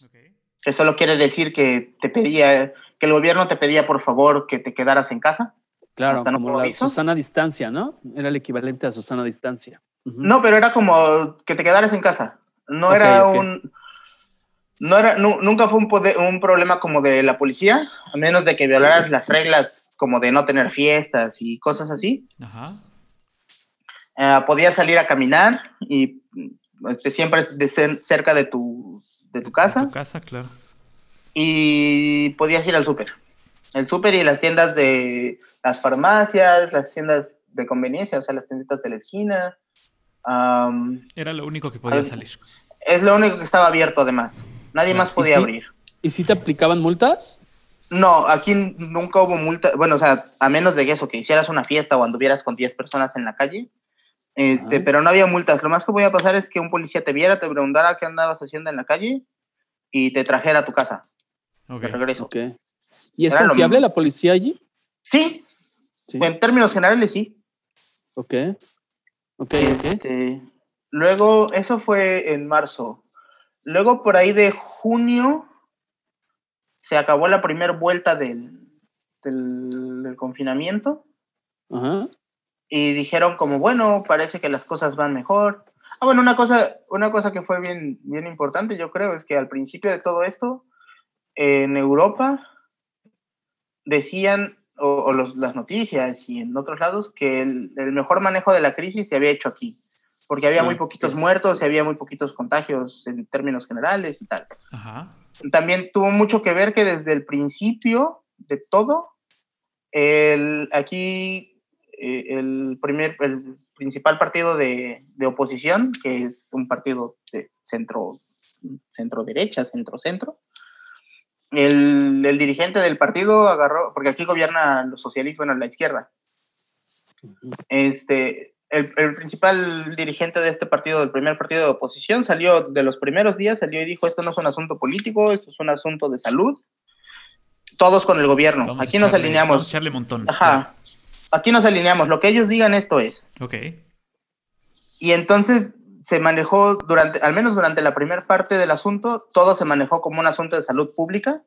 Ok. que solo quiere decir que te pedía, que el gobierno te pedía por favor que te quedaras en casa. Claro, hasta no como hubo la. Susana Distancia, ¿no? Era el equivalente a Susana Distancia. No, pero era como que te quedaras en casa. No era un. No era, nu- nunca fue un, poder- un problema como de la policía, a menos de que violaras las reglas como de no tener fiestas y cosas así. Ajá. Eh, podías salir a caminar y este, siempre de cer- cerca de tu, de tu casa Tu casa, claro. y podías ir al súper. El súper y las tiendas de las farmacias, las tiendas de conveniencia, o sea, las tienditas de la esquina. Am, Era lo único que podía Al- salir. es lo único que estaba abierto además. Nadie más podía sí? abrir. ¿Y si te aplicaban multas? No, aquí nunca hubo multa. Bueno, o sea, a menos de eso, que hicieras una fiesta o anduvieras con 10 personas en la calle. Este, Ajá. pero no había multas. Lo más que podía pasar es que un policía te viera, te preguntara qué andabas haciendo en la calle y te trajera a tu casa Ok. de regreso. Ok. ¿Y es Era confiable la policía allí? Sí, Sí. en términos generales sí. Ok. Ok, ok. Este, luego, eso fue en marzo. Luego, por ahí de junio, se acabó la primera vuelta del, del, del confinamiento Ajá. y dijeron como, bueno, parece que las cosas van mejor. Ah, bueno, una cosa, una cosa que fue bien, bien importante, yo creo, es que al principio de todo esto, en Europa decían, o, o los- las noticias y en otros lados, que el, el mejor manejo de la crisis se había hecho aquí, porque había muy poquitos muertos y había muy poquitos contagios en términos generales y tal. Ajá. También tuvo mucho que ver que desde el principio de todo, el, aquí eh, el, primer, el principal partido de, de oposición, que es un partido de centro, centro derecha, centro centro, el, el dirigente del partido agarró, porque aquí gobierna los socialistas, bueno, la izquierda, este, el, el principal dirigente de este partido, del primer partido de oposición, salió de los primeros días, salió y dijo, esto no es un asunto político, esto es un asunto de salud, todos con el gobierno, Vamos aquí nos alineamos. Vamos a echarle montón. Ajá, aquí nos alineamos, lo que ellos digan esto es. Ok. Y entonces se manejó durante, al menos durante la primera parte del asunto, todo se manejó como un asunto de salud pública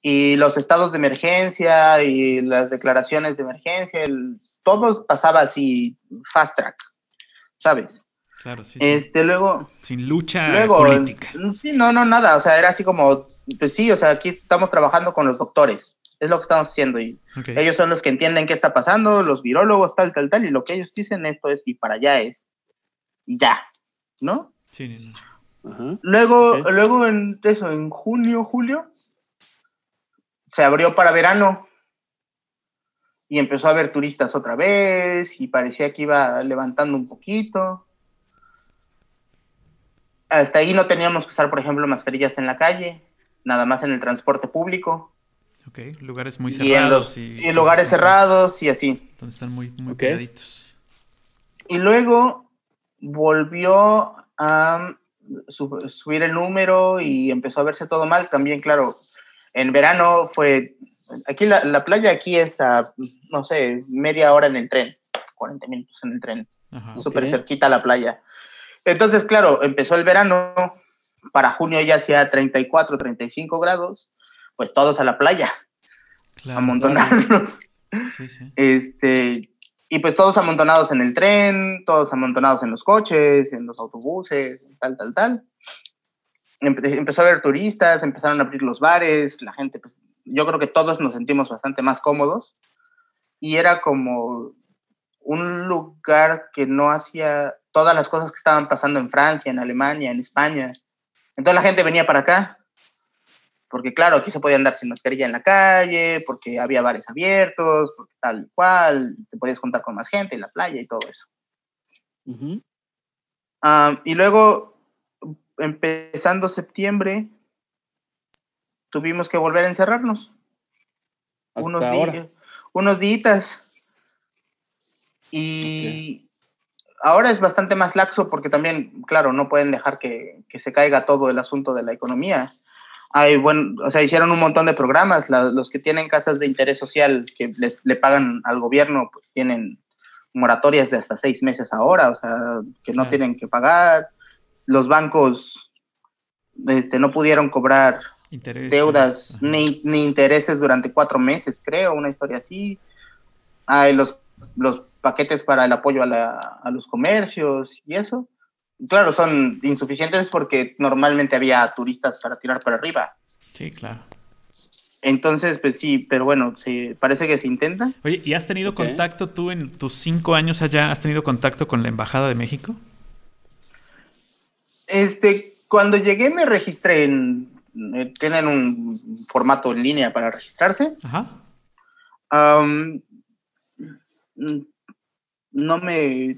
y los estados de emergencia y las declaraciones de emergencia, el, todo pasaba así fast track, ¿sabes? Claro, sí. sí. Este, luego, Sin lucha luego, política. sí, no, no, nada, o sea, era así como, pues sí, o sea, aquí estamos trabajando con los doctores, es lo que estamos haciendo y Ok. ellos son los que entienden qué está pasando, los virólogos, tal, tal, tal, y lo que ellos dicen esto es y para allá es. Y ya, ¿no? Sí, no, no. Ajá. Luego, luego en eso, en junio, julio, se abrió para verano y empezó a haber turistas otra vez y parecía que iba levantando un poquito. Hasta ahí no teníamos que usar, por ejemplo, mascarillas en la calle, nada más en el transporte público Ok, lugares muy y en, cerrados. los, y, y en lugares cerrados y así. Donde están muy, muy Ok. pegaditos. Y luego volvió a su- subir el número y empezó a verse todo mal. También, claro, en verano fue... Aquí la, la playa aquí es a, no sé, media hora en el tren, 40 minutos en el tren, súper cerquita a la playa. Entonces, claro, empezó el verano, para junio ya hacía 34, 35 grados, pues todos a la playa, Claro. amontonarnos. Sí, sí. Este, y pues todos amontonados en el tren, todos amontonados en los coches, en los autobuses, tal, tal, tal. Empe- empezó a haber turistas, empezaron a abrir los bares, la gente, pues yo creo que todos nos sentimos bastante más cómodos. Y era como un lugar que no hacía todas las cosas que estaban pasando en Francia, en Alemania, en España. Entonces la gente venía para acá porque claro, aquí se podía andar sin mascarilla en la calle, porque había bares abiertos, porque tal y cual, te podías juntar con más gente en la playa y todo eso. Ujú. Ah, y luego, empezando septiembre, tuvimos que volver a encerrarnos. Hasta unos, ahora. di- unos días. Y ahora es bastante más laxo porque también, claro, no pueden dejar que, que se caiga todo el asunto de la economía. Hay, bueno, o sea, hicieron un montón de programas. La- los que tienen casas de interés social que les, le pagan al gobierno, pues tienen moratorias de hasta seis meses ahora, o sea, que no tienen que pagar. Los bancos este, no pudieron cobrar Intereses. deudas ni, ni intereses durante cuatro meses, creo, una historia así. Ay, los los paquetes para el apoyo a, la- a los comercios y eso. Claro, son insuficientes porque normalmente había turistas para tirar para arriba. Sí, claro. Entonces, pues sí, pero bueno, sí, parece que se intenta. Oye, ¿y has tenido contacto tú en tus cinco años allá? ¿Has tenido contacto con la Embajada de México? Este, cuando llegué me registré en, eh, tienen un formato en línea para registrarse. Ajá. Mm, no me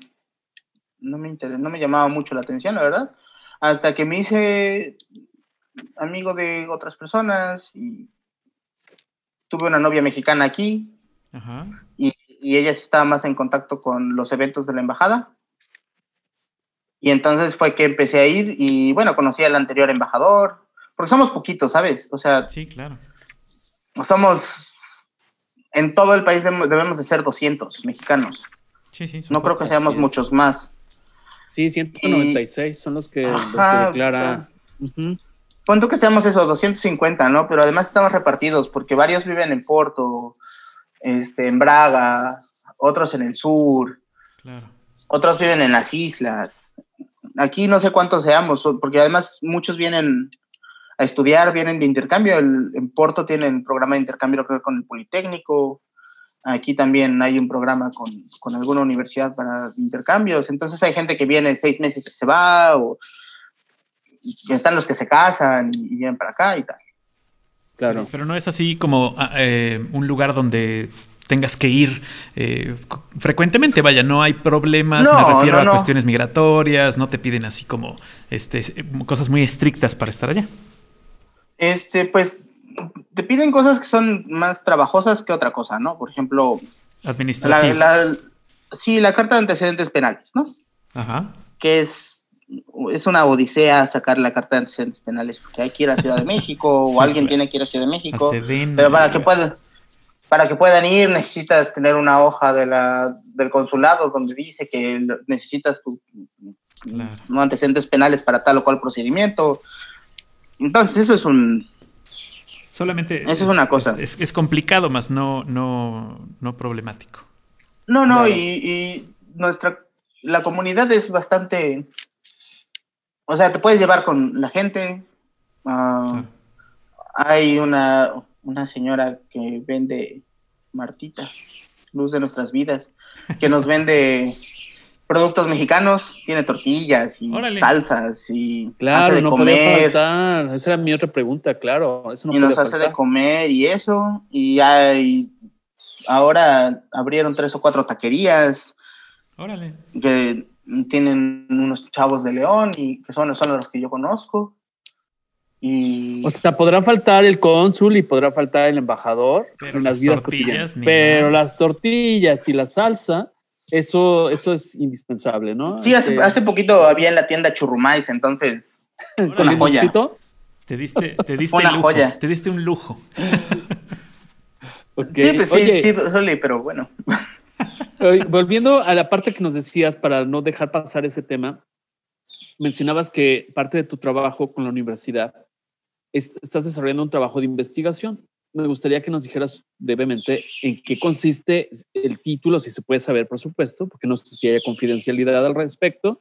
no me inter- no me llamaba mucho la atención, la verdad, hasta que me hice amigo de otras personas y tuve una novia mexicana aquí Ajá. y, y ella estaba más en contacto con los eventos de la embajada. Y entonces fue que empecé a ir y bueno, conocí al anterior embajador, porque somos poquitos, ¿sabes? O sea, Sí, claro. somos en todo el país debemos de ser 200 mexicanos. Sí, sí. No creo que seamos muchos más. Sí, 196 son los que, los que Ajá, declara. Ujú. Pon tú que seamos eso, 250, ¿no? Pero además estamos repartidos porque varios viven en Porto, este, en Braga, otros en el sur, Claro. otros viven en las islas. Aquí no sé cuántos seamos, porque además muchos vienen a estudiar, vienen de intercambio. El- en Porto tienen programa de intercambio creo, con el Politécnico. Aquí también hay un programa con, con alguna universidad para intercambios. Entonces hay gente que viene seis meses y se va, o y están los que se casan y, vienen para acá y tal. Claro. Pero no es así como ah, eh, un lugar donde tengas que ir eh, cu- frecuentemente, vaya, no hay problemas, me No, refiero no, a cuestiones migratorias, no te piden así como este, cosas muy estrictas para estar allá. Este, pues, te piden cosas que son más trabajosas que otra cosa, ¿no? Por ejemplo, la, sí, la carta de antecedentes penales, ¿no? Ajá. Que es, es una odisea sacar la carta de antecedentes penales, porque hay que ir a Ciudad de México o Sí, alguien tiene que ir a Ciudad de México. Pero para que puedan, para que puedan ir necesitas tener una hoja de la, del consulado donde dice que necesitas Claro. no antecedentes penales para tal o cual procedimiento. Entonces eso es un, Solamente. Eso es una cosa. Es, es complicado, más no, no, no problemático. No, no, Claro. y, y nuestra, la comunidad es bastante, o sea, te puedes llevar con la gente. ah, Claro. Hay una, una señora que vende Martita, luz de nuestras vidas, que nos vende productos mexicanos, tiene tortillas y Órale. salsas y hace Claro, de no comer. faltar. Esa era mi otra pregunta, claro. Eso no y nos hace de faltar. comer y eso. Y hay, ahora abrieron tres o cuatro taquerías. Órale. que tienen unos chavos de León y que son, son los que yo conozco. Y O sea, podrá faltar el cónsul y podrá faltar el embajador Pero en las vidas tortillas, cotidianas. Pero mal. las tortillas y la salsa, eso, eso es indispensable, ¿no? sí, hace, Este, hace poquito había en la tienda churrumais, entonces con una joya. limoncito. Te diste, te diste Una lujo. joya. Te diste un lujo. Ok. sí, pues sí, Oye, sí, Soli, pero bueno. Volviendo a la parte que nos decías, para no dejar pasar ese tema, mencionabas que parte de tu trabajo con la universidad es- estás desarrollando un trabajo de investigación. Me gustaría que nos dijeras brevemente en qué consiste el título, si se puede saber, por supuesto, porque no sé si hay confidencialidad al respecto.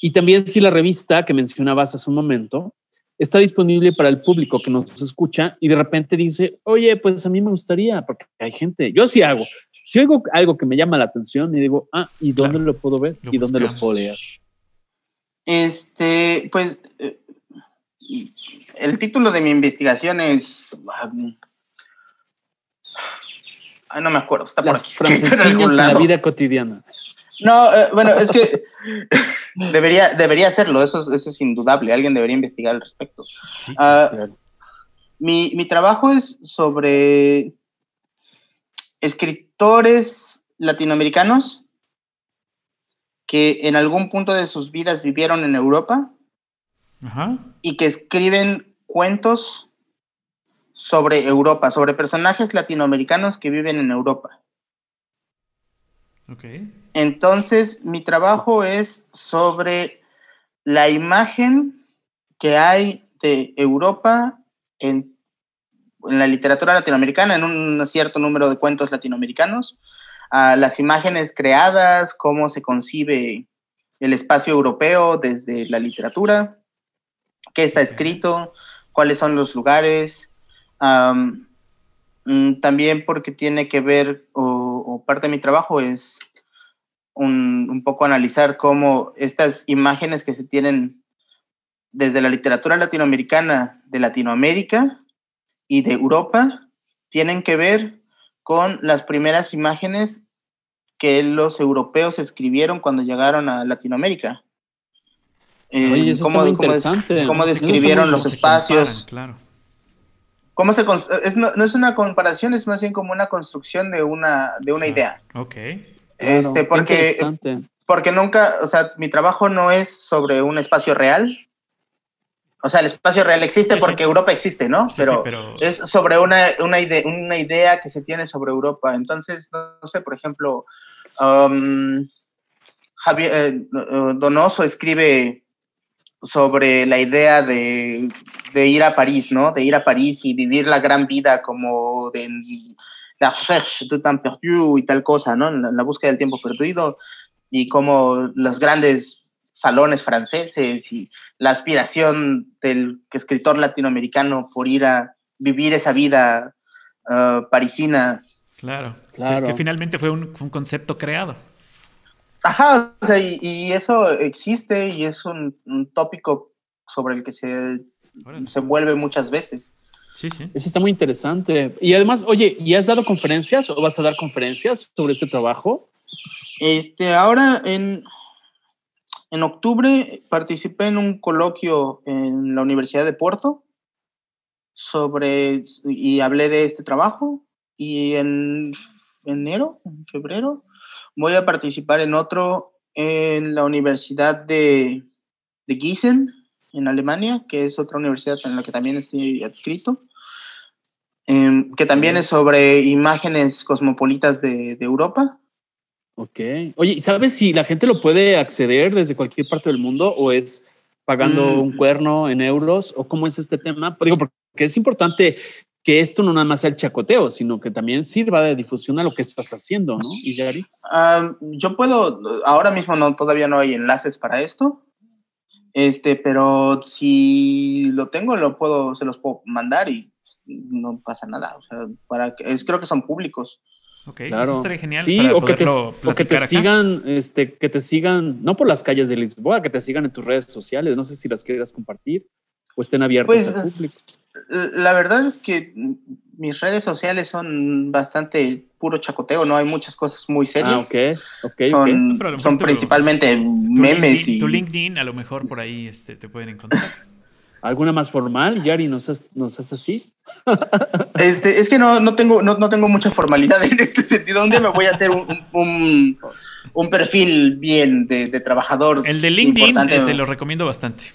Y también si la revista que mencionabas hace un momento está disponible para el público que nos escucha y de repente dice, oye, pues a mí me gustaría, porque hay gente, yo sí hago, si oigo algo que me llama la atención y digo, ah, ¿y dónde Claro. lo puedo ver? Lo ¿Y dónde lo buscamos. puedo leer? Este, pues, el título de mi investigación es... Ah, no me acuerdo, está por Las aquí. en francesinas algún en la vida cotidiana. No, eh, bueno, es que debería, debería hacerlo, eso, es- eso es indudable, alguien debería investigar al respecto. Sí. Ah, Claro. mi, mi trabajo es sobre escritores latinoamericanos que en algún punto de sus vidas vivieron en Europa Ajá. y que escriben cuentos sobre Europa, sobre personajes latinoamericanos que viven en Europa. Ok. Entonces, mi trabajo es sobre la imagen que hay de Europa en, en la literatura latinoamericana, en un cierto número de cuentos latinoamericanos, a las imágenes creadas, cómo se concibe el espacio europeo desde la literatura, qué está escrito, cuáles son los lugares. Mm, también porque tiene que ver, o, parte de mi trabajo es un, un, poco analizar cómo estas imágenes que se tienen desde la literatura latinoamericana de Latinoamérica y de Europa tienen que ver con las primeras imágenes que los europeos escribieron cuando llegaron a Latinoamérica. Oye, eso cómo, interesante. cómo, describieron los espacios. Claro. ¿Cómo se es, no, es una comparación, es más bien como una construcción de una, de una idea. Ok. Este, porque, porque nunca, o sea, mi trabajo no es sobre un espacio real. O sea, el espacio real existe porque Europa existe, ¿no? pero, es sobre una, una, una idea que se tiene sobre Europa. Entonces, no, sé, por ejemplo, um, Javier eh, Donoso escribe sobre la idea de, ir a París, ¿no? De ir a París y vivir la gran vida como de la recherche du temps perdu y tal cosa, ¿no? La, la búsqueda del tiempo perdido y como los grandes salones franceses y la aspiración del escritor latinoamericano por ir a vivir esa vida uh, parisina. Claro, claro. Que, finalmente fue un, un concepto creado. Ajá, o sea, y, eso existe y es un, tópico sobre el que se, se vuelve muchas veces. Sí, sí. Eso está muy interesante. Y además, oye, ¿y has dado conferencias o vas a dar conferencias sobre este trabajo? Este, ahora en, en octubre participé en un coloquio en la Universidad de Puerto sobre y hablé de este trabajo y en enero, en febrero, Voy a participar en otro en la Universidad de, de Gießen, en Alemania, que es otra universidad en la que también estoy adscrito, em, que también es sobre imágenes cosmopolitas de, de Europa. Ok. Oye, ¿sabes si la gente lo puede acceder desde cualquier parte del mundo o es pagando mm. un cuerno en euros o cómo es este tema? Digo, porque es importante que esto no nada más sea el chacoteo, sino que también sirva de difusión a lo que estás haciendo, ¿no? ¿Y Yari? yo puedo, ahora mismo no, todavía no hay enlaces para esto, este, pero si lo tengo, lo puedo, se los puedo mandar y no pasa nada. O sea, para que, es, creo que son públicos. Ok, claro. eso estaría genial. Sí, o, que te, o que te sigan, este, que te sigan, no por las calles de Lisboa, que te sigan en tus redes sociales. No sé si las quieras compartir o estén abiertas pues, al público. La verdad es que mis redes sociales son bastante puro chacoteo, no hay muchas cosas muy serias. Ah, ok, ok. Son, son principalmente memes y... Tu LinkedIn, a lo mejor por ahí este, te pueden encontrar. ¿Alguna más formal, Yari? ¿Nos haces así? Este, es que no, no, tengo, no, no, tengo mucha formalidad en este sentido. ¿Dónde me voy a hacer un, un, un perfil bien de, de, trabajador? El de LinkedIn eh, te lo recomiendo bastante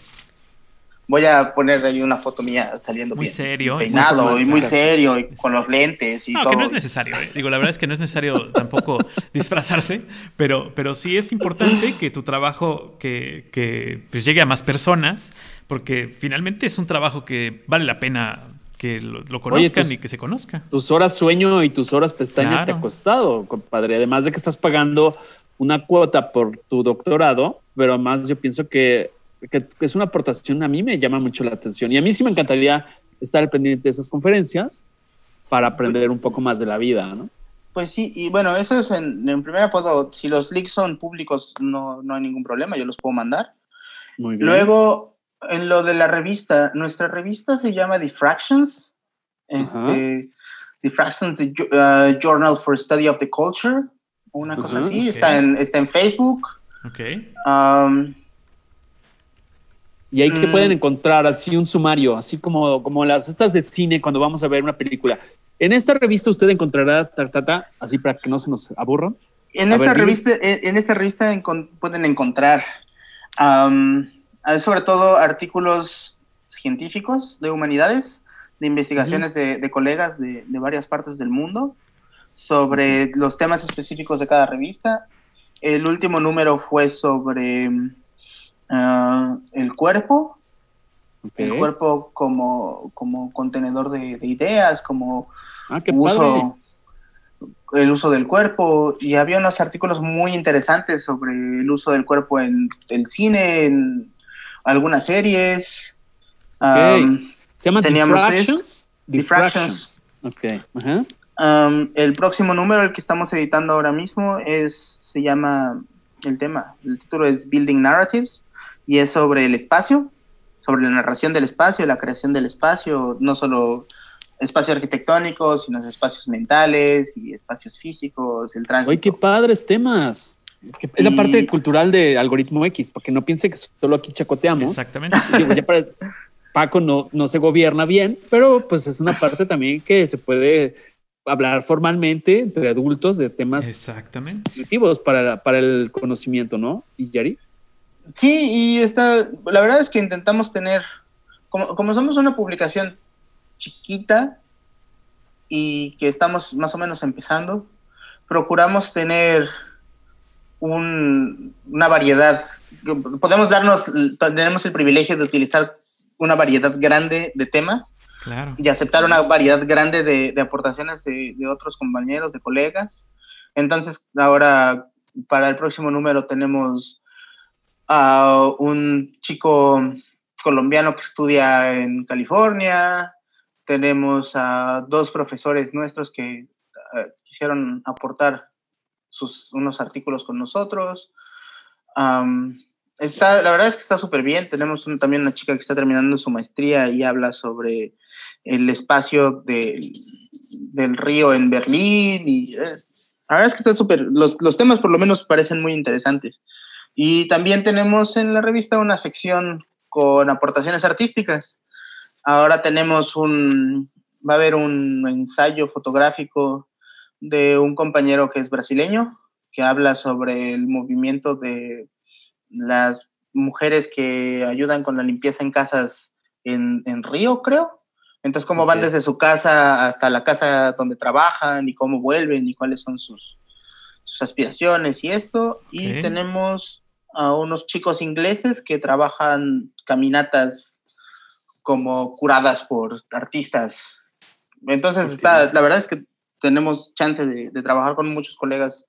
voy a poner ahí una foto mía saliendo muy serio peinado y muy serio y con los lentes y no, que no es necesario ¿eh? digo la verdad es que no es necesario tampoco disfrazarse pero pero sí es importante que tu trabajo que, que pues llegue a más personas porque finalmente es un trabajo que vale la pena que lo, conozcan y que se conozca. Tus horas sueño y tus horas pestaña te ha costado, compadre. Además de que estás pagando una cuota por tu doctorado, pero además yo pienso que que, es una aportación, a mí me llama mucho la atención. Y a mí sí me encantaría estar al pendiente de esas conferencias para aprender un poco más de la vida, ¿no? Pues sí, y bueno, eso es en, en primera puedo, si los links son públicos, no, no hay ningún problema, yo los puedo mandar. Muy bien. Luego, en lo de la revista, nuestra revista se llama Diffractions, este, Diffractions, the, uh, Journal for Study of the Culture, una cosa así, está, en, está en Facebook. Ok. Um, y ahí que pueden mm. encontrar así un sumario, así como, como las estas de cine cuando vamos a ver una película. En esta revista usted encontrará ta, así para que no se nos aburran. En esta revista, en esta revista pueden encontrar sobre todo artículos científicos de humanidades, de investigaciones de, colegas de, varias partes del mundo sobre los temas específicos de cada revista. El último número fue sobre Ah, el cuerpo, el cuerpo como, como contenedor de, ideas, como ah, uso, el uso del cuerpo y había unos artículos muy interesantes sobre el uso del cuerpo en el cine, en algunas series. Ok. Um, ¿Se llama teníamos Diffractions? Diffractions. Um, el próximo número, el que estamos editando ahora mismo, es se llama el tema, el título es Building Narratives y es sobre el espacio, sobre la narración del espacio, la creación del espacio, no solo espacio arquitectónico, sino espacios mentales y espacios físicos, el tránsito. Oye, qué padres temas. Que Es la Y- parte cultural de Algoritmo X, para que no piense que solo aquí chacoteamos. Exactamente. Digo, ya para- Paco no, no se gobierna bien, pero pues es una parte también que se puede hablar formalmente entre adultos de temas Exactamente. positivos para, para el conocimiento, ¿no? ¿Y Yari? Sí, y está, la verdad es que intentamos tener, como, como somos una publicación chiquita y que estamos más o menos empezando, procuramos tener un- una variedad, podemos darnos, tenemos el privilegio de utilizar una variedad grande de temas Claro. y aceptar una variedad grande de, de aportaciones de, de otros compañeros, de colegas. Entonces, ahora para el próximo número tenemos a un chico colombiano que estudia en California, tenemos a dos profesores nuestros que eh, quisieron aportar sus, unos artículos con nosotros. Está, la verdad es que está súper bien. Tenemos también una chica que está terminando su maestría y habla sobre el espacio del, del río en Berlín. Y, eh, la verdad es que está súper, los, los temas por lo menos parecen muy interesantes. Y también tenemos en la revista una sección con aportaciones artísticas. Ahora tenemos un, va a haber un ensayo fotográfico de un compañero que es brasileño, que habla sobre el movimiento de las mujeres que ayudan con la limpieza en casas en, en Río, creo. Entonces, cómo van desde su casa hasta la casa donde trabajan y cómo vuelven y cuáles son sus, sus aspiraciones y esto. Y tenemos a unos chicos ingleses que trabajan caminatas como curadas por artistas. Entonces, está, la verdad es que tenemos chance de, de trabajar con muchos colegas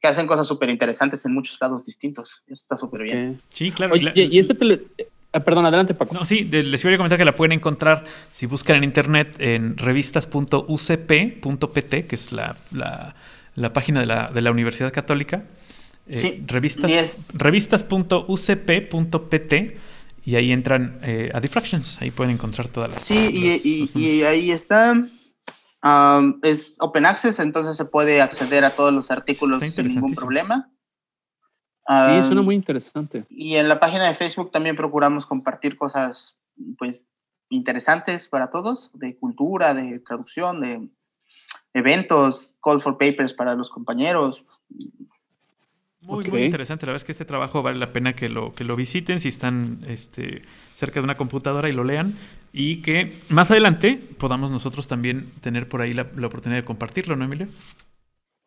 que hacen cosas súper interesantes en muchos lados distintos. Eso está súper bien. Sí, claro. Oye, y este tele... ah, perdón, adelante, Paco. No, sí, de- les iba a comentar que la pueden encontrar si buscan en internet en revistas.ucp.pt, que es la, la- la página de la, de la Universidad Católica. Eh, Sí, revistas, revistas.ucp.pt y ahí entran eh, a Diffractions. Ahí pueden encontrar todas las. Sí, y, los y- y ahí está. um, es open access, entonces se puede acceder a todos los artículos sin ningún problema. Sí, suena muy interesante. Y en la página de Facebook también procuramos compartir cosas pues interesantes para todos, de cultura, de traducción, de eventos, call for papers para los compañeros. Muy, muy interesante. La verdad es que este trabajo vale la pena que lo, que lo visiten si están este, cerca de una computadora y lo lean. Y que más adelante podamos nosotros también tener por ahí la, la oportunidad de compartirlo, ¿no, Emilio?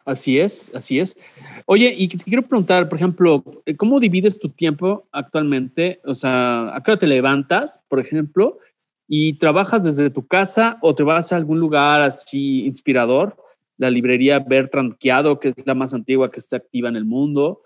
Así es, así es. Oye, y te quiero preguntar, por ejemplo, ¿cómo divides tu tiempo actualmente? O sea, ¿a qué hora te levantas, por ejemplo, y trabajas desde tu casa o te vas a algún lugar así inspirador? La librería Bertrand Chiado, que es la más antigua que está activa en el mundo.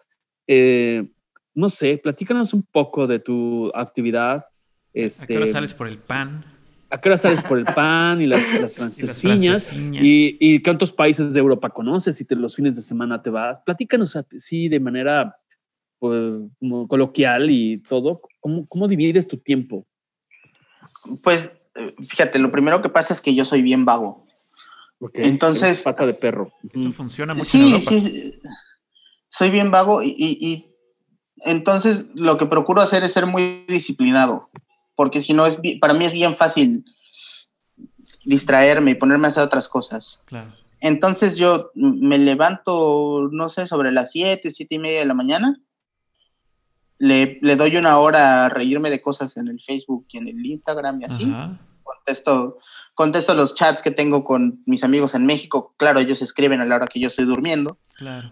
Eh, no sé, platícanos un poco de tu actividad. Este, ¿A qué hora sales por el pan? ¿A qué hora sales por el pan y las, las francesiñas. ¿Y, y cuántos países de Europa conoces? Y te, los fines de semana te vas. Platícanos así de manera pues, como coloquial y todo. ¿Cómo, ¿Cómo divides tu tiempo? Pues eh, fíjate, lo primero que pasa es que yo soy bien vago. Entonces- Eres Pata de perro. Eso funciona mucho en Sí, Europa. sí, soy bien vago y, y- y entonces lo que procuro hacer es ser muy disciplinado, porque si no, es, bi- para mí es bien fácil distraerme y ponerme a hacer otras cosas. Claro. Entonces yo me levanto, no sé, sobre las 7, 7 y media de la mañana. Le, le doy una hora a reírme de cosas en el Facebook y en el Instagram y así. Ajá. Contesto, contesto los chats que tengo con mis amigos en México. Claro, ellos escriben a la hora que yo estoy durmiendo. Claro.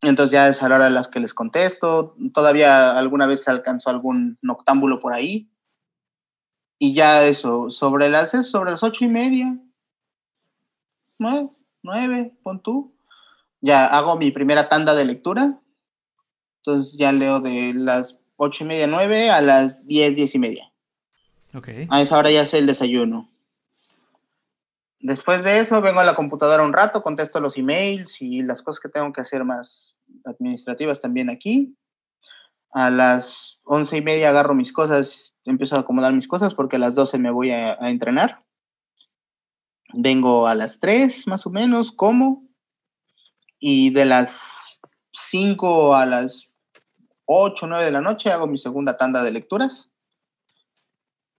Entonces ya es a la hora de las que les contesto. Todavía alguna vez se alcanzó algún noctámbulo por ahí. Y ya eso, sobre las, sobre las ocho y media. ¿no? nueve, pon tú. Ya hago mi primera tanda de lectura. Entonces ya leo de las ocho y media, nueve a las diez, diez y media. Ok. A esa hora ya sé el desayuno. Después de eso vengo a la computadora un rato, contesto los emails y las cosas que tengo que hacer más administrativas también aquí. A las once y media agarro mis cosas, empiezo a acomodar mis cosas porque a las doce me voy a, a entrenar. Vengo a las tres más o menos, como. Y de las cinco a las ocho, nueve de la noche hago mi segunda tanda de lecturas.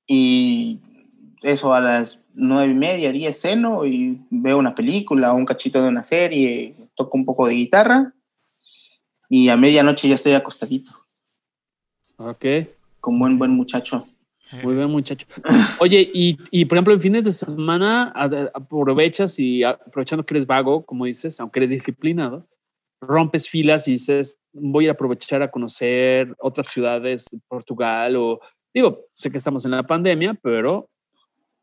Y eso a las nueve y media, diez ceno y veo una película o un cachito de una serie, toco un poco de guitarra y a medianoche ya estoy acostadito, Ok, como buen buen muchacho. muy bien, muchacho. Oye, y, y, por ejemplo, en fines de semana aprovechas y aprovechando que eres vago, como dices, aunque eres disciplinado, rompes filas y dices, voy a aprovechar a conocer otras ciudades, Portugal o, digo, sé que estamos en la pandemia, pero...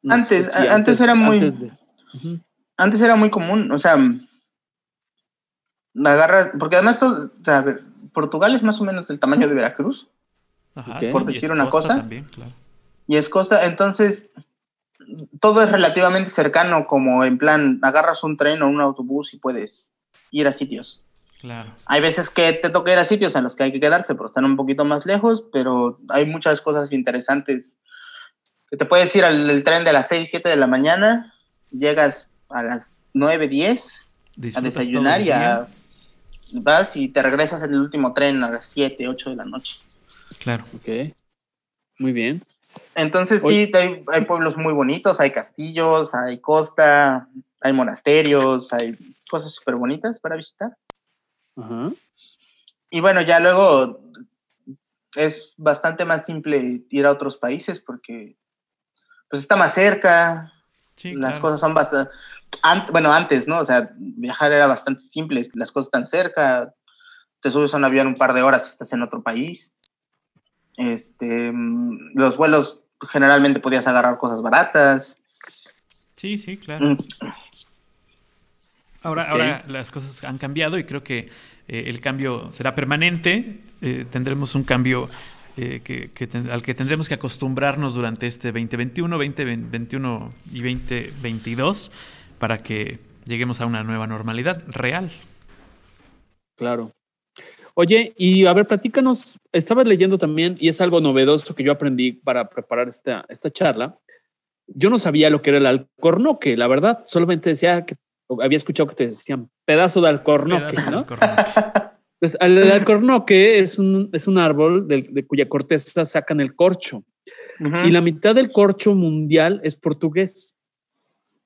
no sé Antes- antes era muy- de-. Antes era muy común, o sea, agarras, porque además todo, o sea, a ver, Portugal es más o menos del tamaño de Veracruz Ajá, Por decir una cosa. También, claro. y es costa, entonces todo es relativamente cercano, como en plan, agarras un tren o un autobús y puedes ir a sitios. Claro. Hay veces que te toca ir a sitios en los que hay que quedarse, pero están un poquito más lejos, pero hay muchas cosas interesantes. Que te puedes ir al el tren de las 6, 7 de la mañana, llegas a las 9, 10 a desayunar y a, vas y te regresas en el último tren a las 7, 8 de la noche. Claro. Ok, muy bien. Entonces sí, hay, hay pueblos muy bonitos, hay castillos, hay costa, hay monasterios, hay cosas súper bonitas para visitar. Ajá. Y bueno, ya luego es bastante más simple ir a otros países porque pues está más cerca, Sí, las claro. cosas son bastante... bueno, antes, ¿no? O sea, viajar era bastante simple, las cosas están cerca, te subes a un avión un par de horas y estás en otro país. Este, mm, los vuelos generalmente podías agarrar cosas baratas. Sí, sí, claro. Mm, Ahora, ahora las cosas han cambiado y creo que eh, el cambio será permanente. Eh, tendremos un cambio eh, que, que ten- al que tendremos que acostumbrarnos durante este 2021, 2021 y 2022 para que lleguemos a una nueva normalidad real. Claro. Oye, y a ver, platícanos, estabas leyendo también, y es algo novedoso que yo aprendí para preparar esta, esta charla. Yo no sabía lo que era el alcornoque, la verdad, solamente decía que había escuchado que te decían pedazo de alcornoque, Pedazo de ¿no? alcornoque. Pues el, el alcornoque es un, es un árbol de, cuya corteza sacan el corcho, y la mitad del corcho mundial es portugués.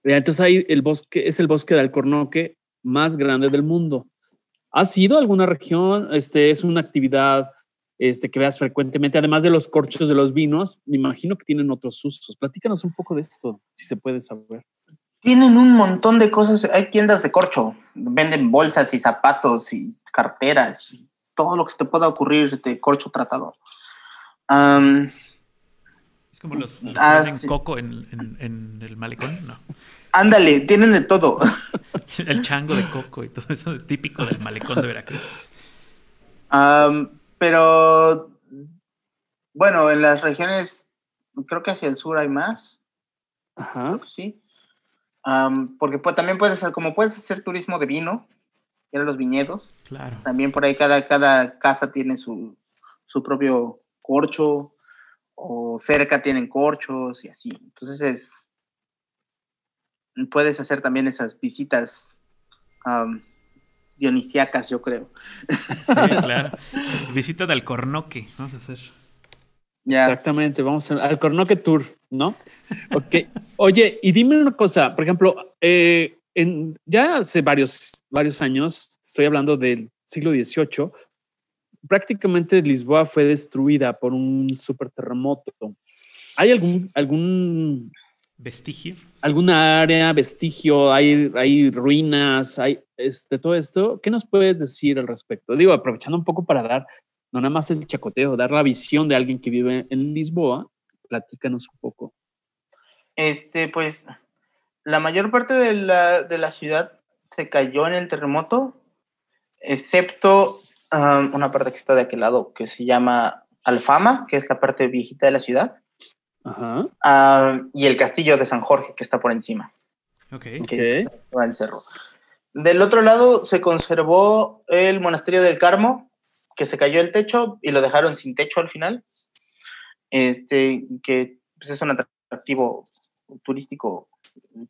Entonces ahí el bosque es el bosque de alcornoque más grande del mundo. ¿Has ido a alguna región? Este es una actividad este, que veas frecuentemente, además de los corchos de los vinos. Me imagino que tienen otros usos. Platícanos un poco de esto, si se puede saber. Tienen un montón de cosas. Hay tiendas de corcho. Venden bolsas y zapatos y carteras y todo lo que te pueda ocurrir de corcho tratado. Am, Es como los, los que Ah, sí. coco en, en- en el malecón, no. ándale, tienen de todo. El chango de coco y todo eso típico del malecón de Veracruz. Pero bueno, en las regiones, creo que hacia el sur hay más. Ajá. Sí. Porque pues, también puedes hacer, como puedes hacer turismo de vino, ir a los viñedos. Claro. También por ahí cada, cada casa tiene su, su propio corcho o cerca tienen corchos y así. Entonces es, puedes hacer también esas visitas am, dionisíacas, yo creo. Sí, claro. Visita de Alcornoque. Vamos a hacer. Ya. Exactamente, vamos a- al Cornoque Tour, ¿no? Ok. Oye, y dime una cosa, por ejemplo, eh, en, ya hace varios, varios años, estoy hablando del siglo XVIII, prácticamente Lisboa fue destruida por un super terremoto. ¿Hay algún, algún, Vestigio. alguna área, vestigio, hay, hay ruinas, hay este, todo esto? ¿Qué nos puedes decir al respecto? Digo, aprovechando un poco para dar, no nada más el chacoteo, dar la visión de alguien que vive en Lisboa, platícanos un poco. Este, pues, la mayor parte de la, de la ciudad se cayó en el terremoto, excepto um, una parte que está de aquel lado que se llama Alfama, que es la parte viejita de la ciudad, Ajá. um, y el castillo de San Jorge, que está por encima, Ok. que es el cerro. Del otro lado se conservó el monasterio del Carmo, que se cayó el techo y lo dejaron sin techo al final. Este, que pues, es un atractivo turístico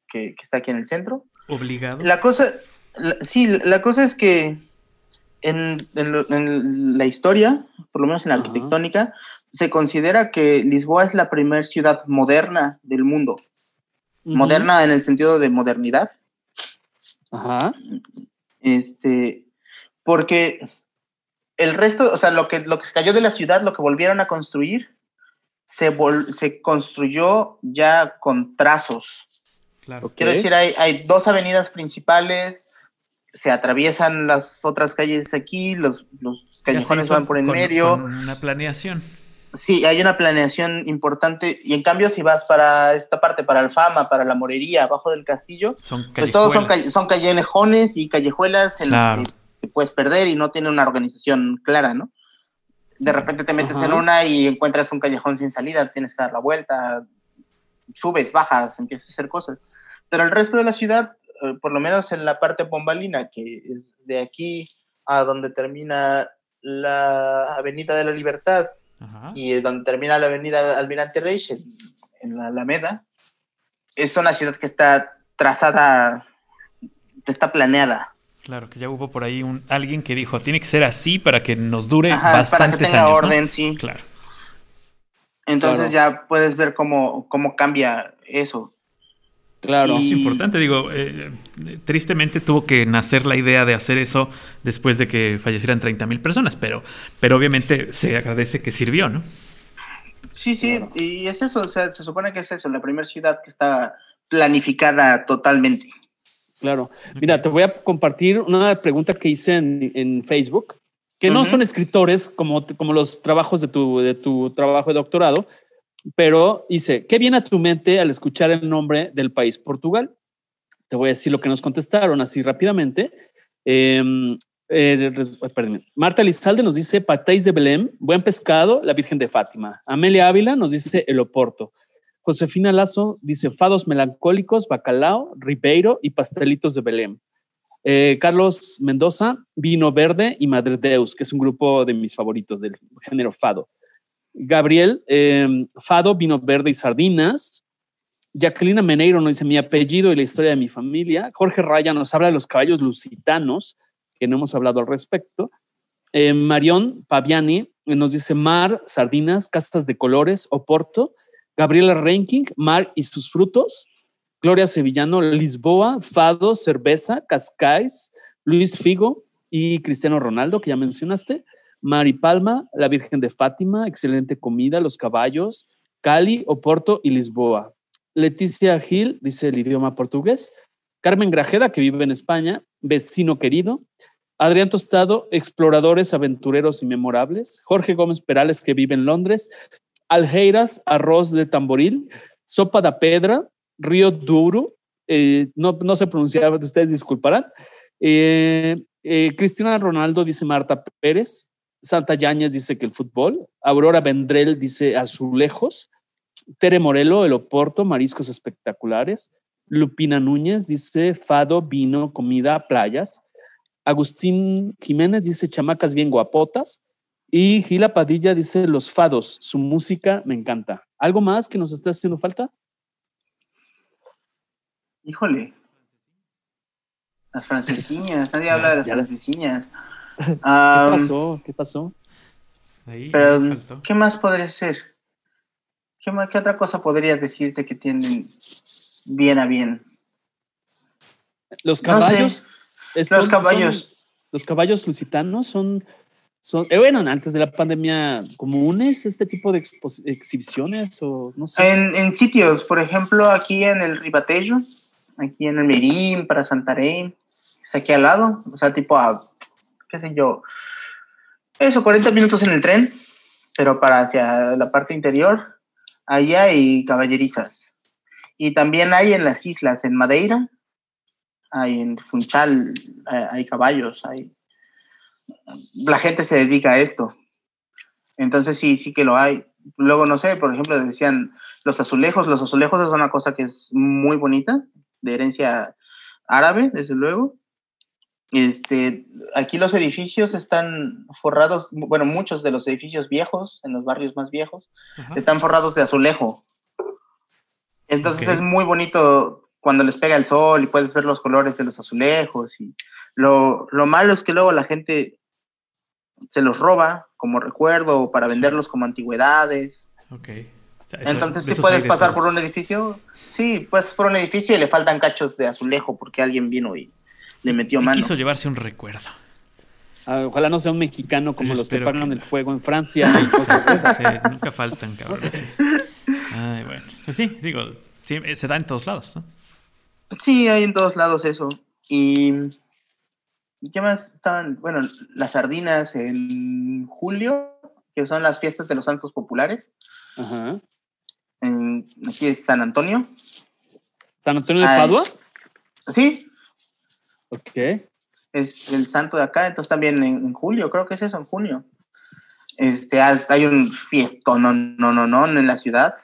que, que está aquí en el centro. Obligado. La cosa, la- sí, la cosa es que en, en lo- en la historia, por lo menos en la Ajá. arquitectónica, se considera que Lisboa es la primera ciudad moderna del mundo. Moderna en el sentido de modernidad. Ajá. Este, porque el resto, o sea, lo que, lo que se cayó de la ciudad, lo que volvieron a construir, se, vol- se construyó ya con trazos. Claro. Quiero decir, hay, hay dos avenidas principales, se atraviesan las otras calles aquí, los, callejones van por en con- medio. con una planeación. Sí, hay una planeación importante. Y en cambio, si vas para esta parte, para Alfama, para la Morería, abajo del castillo, Son pues todos son, callejones y callejuelas en Claro. las que te puedes perder y no tiene una organización clara, ¿no? De repente te metes Ajá. en una y encuentras un callejón sin salida, tienes que dar la vuelta, subes, bajas, empiezas a hacer cosas. Pero el resto de la ciudad, eh, por lo menos en la parte pombalina, que es de aquí a donde termina la Avenida de la Libertad Ajá. y donde termina la Avenida Almirante Reich, en, en la Alameda, es una ciudad que está trazada, está planeada. Claro, que ya hubo por ahí un, alguien que dijo, tiene que ser así para que nos dure Ajá, para que bastantes tenga años. ¿no? orden, sí. Claro. Entonces ya puedes ver cómo, cómo cambia eso. Claro. Es importante, digo, eh, tristemente tuvo que nacer la idea de hacer eso después de que fallecieran 30 mil personas, pero, pero obviamente se agradece que sirvió, ¿no? Sí, sí, y es eso, o sea, se supone que es eso, la primera ciudad que está planificada totalmente. Claro. Mira, te voy a compartir una pregunta que hice en, en Facebook, que no son escritores como, como los trabajos de tu, de tu trabajo de doctorado, pero dice, ¿qué viene a tu mente al escuchar el nombre del país Portugal? Te voy a decir lo que nos contestaron así rápidamente. Eh, eh, perdón. Marta Lizalde nos dice patéis de Belém, buen pescado, la Virgen de Fátima. Amelia Ávila nos dice el Oporto. Josefina Lazo dice fados melancólicos, bacalao, ribeiro y pastelitos de Belém. Eh, Carlos Mendoza, vino verde y Madre Deus, que es un grupo de mis favoritos del género fado. Gabriel, eh, fado, vino verde y sardinas. Jacqueline Meneiro nos dice mi apellido y la historia de mi familia. Jorge Raya nos habla de los caballos lusitanos, que no hemos hablado al respecto. Eh, Marión Paviani nos dice mar, sardinas, casas de colores, Oporto. Gabriela Ranking, mar y sus frutos. Gloria Sevillano, Lisboa, Fado, Cerveza, Cascais, Luis Figo y Cristiano Ronaldo, que ya mencionaste. Mari Palma, la Virgen de Fátima, excelente comida, los caballos, Cali, Oporto y Lisboa. Leticia Gil dice el idioma portugués. Carmen Grajeda, que vive en España, vecino querido. Adrián Tostado, exploradores, aventureros y memorables. Jorge Gómez Perales, que vive en Londres. Algeiras, arroz de tamboril. Sopa da pedra, Río Duro. eh, no, no sé pronunciar, ustedes disculparán. Eh, eh, Cristina Ronaldo dice Marta Pérez. Santa Yáñez dice que el fútbol. Aurora Vendrell dice azulejos. Tere Morelo, el Oporto, mariscos espectaculares. Lupina Núñez dice fado, vino, comida, playas. Agustín Jiménez dice chamacas bien guapotas. Y Gila Padilla dice los fados, su música me encanta. ¿Algo más que nos esté haciendo falta? Híjole. Las francesiñas, nadie habla de las francesiñas. ¿Qué pasó? ¿Qué pasó? Ahí, pero, ahí. ¿qué más podría ser? ¿Qué, más- qué otra cosa podría decirte que tienen bien a bien? Los No sé. caballos. Los caballos. son- los caballos lusitanos son, son eh, bueno, antes de la pandemia, comunes este tipo de exhibiciones o no sé. En, en sitios, por ejemplo, aquí en el Ribatejo, aquí en el Merín, para Santarém, es aquí al lado, o sea, tipo a, qué sé yo, eso, 40 minutos en el tren, pero para hacia la parte interior, allá hay caballerizas. Y también hay en las islas, en Madeira, hay en Funchal, eh, hay caballos, hay... La gente se dedica a esto. Entonces sí, sí que lo hay. Luego, no sé, por ejemplo, decían los azulejos. Los azulejos es una cosa que es muy bonita, de herencia árabe, desde luego. Este, aquí los edificios están forrados, bueno, muchos de los edificios viejos, en los barrios más viejos, Ajá. están forrados de azulejo. Entonces es muy bonito cuando les pega el sol y puedes ver los colores de los azulejos. Y lo, lo malo es que luego la gente se los roba como recuerdo o para venderlos como antigüedades. Ok. O sea, eso- Entonces sí puedes pasar por un edificio, sí, puedes por un edificio y le faltan cachos de azulejo porque alguien vino y le metió Y mano. quiso llevarse un recuerdo. Ah, ojalá no sea un mexicano como Yo los que pagan que el fuego en Francia y cosas de esas. Sí, nunca faltan, cabrón. sí. Ay, bueno. Pues sí, digo, sí, eh, se da en todos lados, ¿no? Sí, hay en todos lados eso. Y ¿qué más estaban? Bueno, las sardinas en julio, que son las fiestas de los santos populares. Ajá. En, aquí es San Antonio. ¿San Antonio de Ay. Padua? Sí, Ok. es el santo de acá, entonces también en, en julio, creo que es eso, en junio. Este, hay hay un fiestón no, no, no, no, en la ciudad.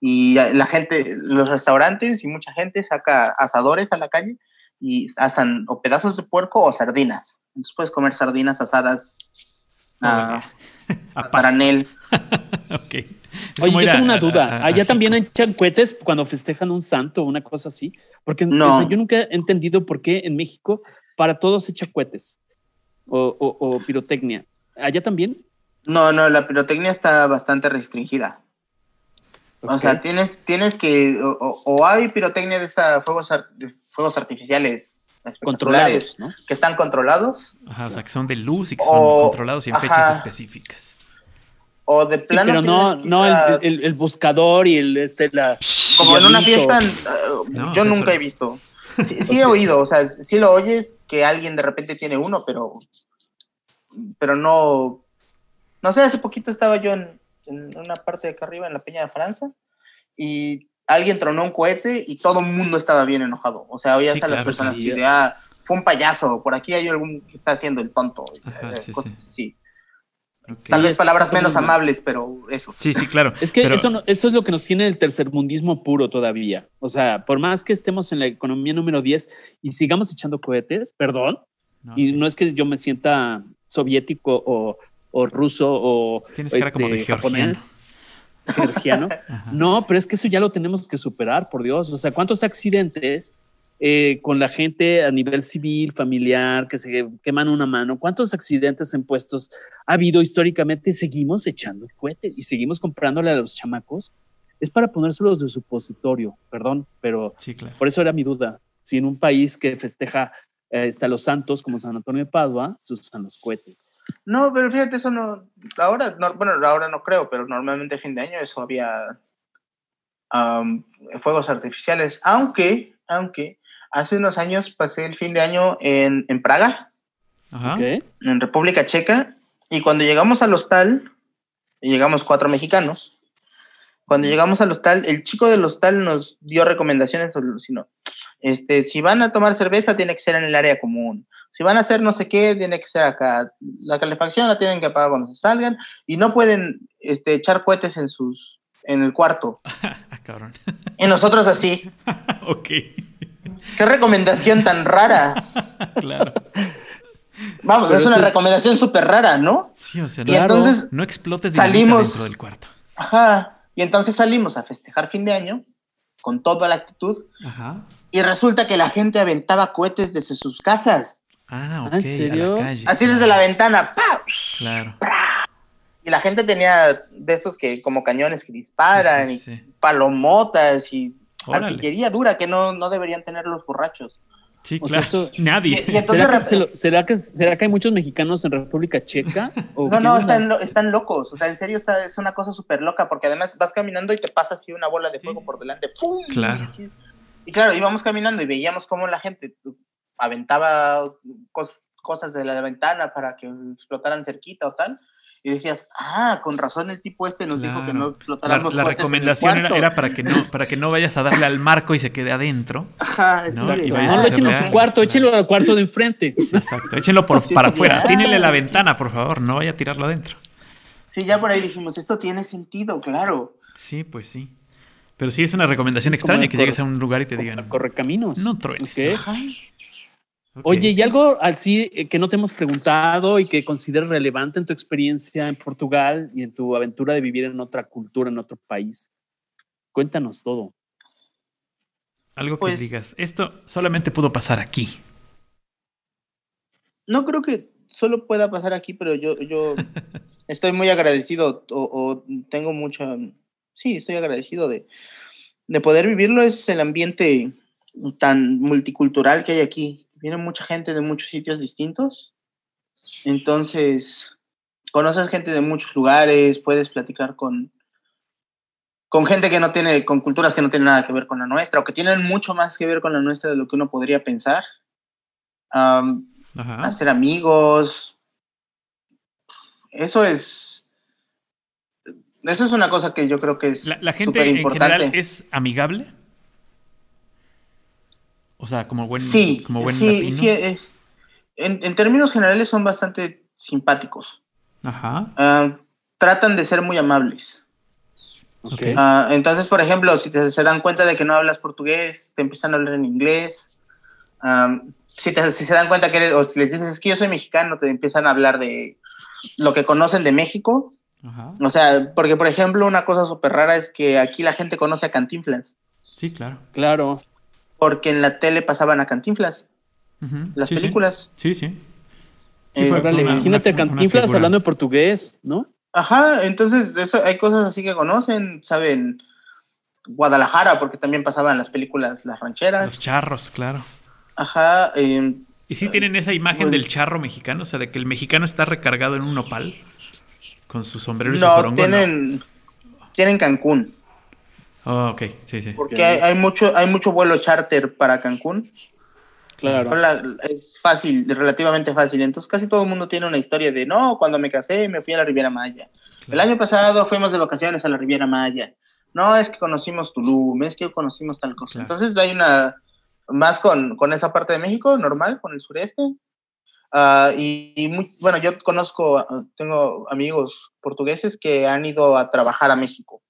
Y la gente, los restaurantes y mucha gente saca asadores a la calle y asan o pedazos de puerco o sardinas. Entonces puedes comer sardinas asadas el a, día. A a paz. granel. Ok. Es Oye, yo tengo una duda. a- a ¿Allá también echan cohetes cuando festejan un santo o una cosa así? Porque No. o sea, yo nunca he entendido por qué en México para todos echa cohetes o, o- o pirotecnia. ¿Allá también? No, no, la pirotecnia está bastante restringida. O sea, tienes, tienes que, o, o- o hay pirotecnia de, esta, fuegos, ar- de fuegos artificiales controlados, ¿no? que están controlados, Ajá, o sea, que son de luz y que son O- controlados y en ajá. fechas específicas. o de Sí, plano pero no, no el, el- el buscador y el este la como en una fiesta, uh, No, yo eso- nunca he visto. Sí, sí he oído, o sea, sí lo oyes que alguien de repente tiene uno, pero, pero no, no sé, hace poquito estaba yo en, en una parte de acá arriba, en la Peña de Francia, y alguien tronó un cohete y todo el mundo estaba bien enojado. O sea, oías Sí, a las personas sí. así de, ah, fue un payaso, por aquí hay algún que está haciendo el tonto, Ajá, eh, sí, cosas sí. así. Tal vez que palabras menos amables, pero eso. Sí, sí, claro. Es que Pero- eso, no- eso es lo que nos tiene el tercermundismo puro todavía. O sea, por más que estemos en la economía número 10 y sigamos echando cohetes, perdón, no, y sí. no es que yo me sienta soviético o, o ruso o de japonés, georgiano. No, pero es que eso ya lo tenemos que superar, por Dios. O sea, ¿cuántos accidentes eh, con la gente a nivel civil, familiar, que se queman una mano? ¿Cuántos accidentes en puestos ha habido históricamente? Seguimos echando cohetes y seguimos comprándole a los chamacos. Es para ponérselos de supositorio, perdón, pero Sí, claro. por eso era mi duda. Si en un país que festeja está los santos como San Antonio de Padua, se usan los cohetes. No, pero fíjate, eso no. Ahora, no, bueno, ahora no creo, pero normalmente fin de año eso había am, fuegos artificiales. Aunque, aunque, hace unos años pasé el fin de año en, en Praga, Ajá. ¿Ok? en República Checa, y cuando llegamos al hostal, llegamos cuatro mexicanos. Cuando llegamos al hostal, el chico del hostal nos dio recomendaciones, sino, este, si van a tomar cerveza, tiene que ser en el área común. Si van a hacer no sé qué, tiene que ser acá. La calefacción la tienen que apagar cuando se salgan y no pueden este, echar cohetes en sus en el cuarto. Ah, cabrón. Y nosotros así. ok. Qué recomendación tan rara. claro. Vamos, Pero es una es- recomendación súper rara, ¿no? Sí, o sea, Y entonces no explotes salimos- dentro del cuarto. Ajá. Y entonces salimos a festejar fin de año con toda la actitud Ajá. Y resulta que la gente aventaba cohetes desde sus casas. Ah, ok. ¿en serio? A la calle. Así desde la ventana. ¡pau! Claro. Y la gente tenía de estos que como cañones que disparan Sí, sí, y sí. palomotas y Órale. artillería dura que no, no deberían tener los borrachos. Sí, O sea, claro. eso- Nadie. Y- y entonces ¿Será que, se lo- será, que, ¿Será que hay muchos mexicanos en República Checa? ¿O No, no, están, lo- están locos. O sea, en serio está, es una cosa súper loca porque además vas caminando y te pasa así una bola de Sí. fuego por delante. ¡pum! Claro. Y, y claro, íbamos caminando y veíamos cómo la gente pues, aventaba cos- cosas de la ventana para que explotaran cerquita o tal. Y decías, ah, con razón el tipo este nos dijo que no explotáramos La, la recomendación era, era, para que no para que no vayas a darle al marco y se quede adentro. Ajá, ¿no? sí. No a lo echen en su cuarto, échenlo al cuarto de enfrente. Exacto, échenlo por, Sí, para sí, afuera. ya. Tínele la ventana, por favor, no vaya a tirarlo adentro. Sí, ya por ahí dijimos, esto tiene sentido, claro. Sí, pues sí. Pero sí es una recomendación Sí, extraña que llegues a un lugar y te digan, Correcaminos. no truenes. Oye, ¿y algo así eh, que no te hemos preguntado y que consideres relevante en tu experiencia en Portugal y en tu aventura de vivir en otra cultura, en otro país? Cuéntanos todo. Algo que Pues- digas, esto solamente pudo pasar aquí. No creo que solo pueda pasar aquí, pero yo, yo estoy muy agradecido o, o tengo mucha, sí, estoy agradecido de, de poder vivirlo. Es el ambiente tan multicultural que hay aquí. Viene mucha gente de muchos sitios distintos. Entonces, conoces gente de muchos lugares, puedes platicar con, con gente que no tiene, con culturas que no tienen nada que ver con la nuestra, o que tienen mucho más que ver con la nuestra de lo que uno podría pensar. Hacer amigos. Eso es. Eso es una cosa que yo creo que es La, la gente súper en importante. general es amigable. O sea, como buen, sí, como buen sí, latino. sí, eh, en, en términos generales son bastante simpáticos. Ajá. Ah, tratan de ser muy amables. Ok. Ah, entonces, por ejemplo, si te- se dan cuenta de que no hablas portugués, te empiezan a hablar en inglés. Si, te- si se dan cuenta que eres, o si les dices es que yo soy mexicano, te empiezan a hablar de lo que conocen de México. Ajá. O sea, porque por ejemplo, una cosa súper rara es que aquí la gente conoce a Cantinflas, Sí, claro. Claro. porque en la tele pasaban a Cantinflas, Ujú. las Sí, sí. películas. Sí, sí. Eh, fue Órale, una- imagínate a una- Cantinflas hablando en portugués, ¿no? Ajá, entonces eso, hay cosas así que conocen, saben Guadalajara, porque también pasaban las películas Las Rancheras. Los charros, claro. Ajá, eh, ¿Y sí tienen esa imagen Bueno. del charro mexicano? O sea, de que el mexicano está recargado en un nopal con su sombrero y su no, corongo. tienen, tienen Cancún, Oh, ok, sí, sí. porque hay, hay mucho, hay mucho vuelo charter para Cancún. Claro. La- es fácil, relativamente fácil. Entonces casi todo el mundo tiene una historia de, no, cuando me casé me fui a la Riviera Maya. El Claro. año pasado fuimos de vacaciones a la Riviera Maya. No, es que conocimos Tulum, es que conocimos tal cosa. Claro. Entonces hay una, más con, con esa parte de México, normal, con el sureste. Ah, y y muy- bueno, yo conozco, ah, tengo amigos portugueses que han ido a trabajar a México.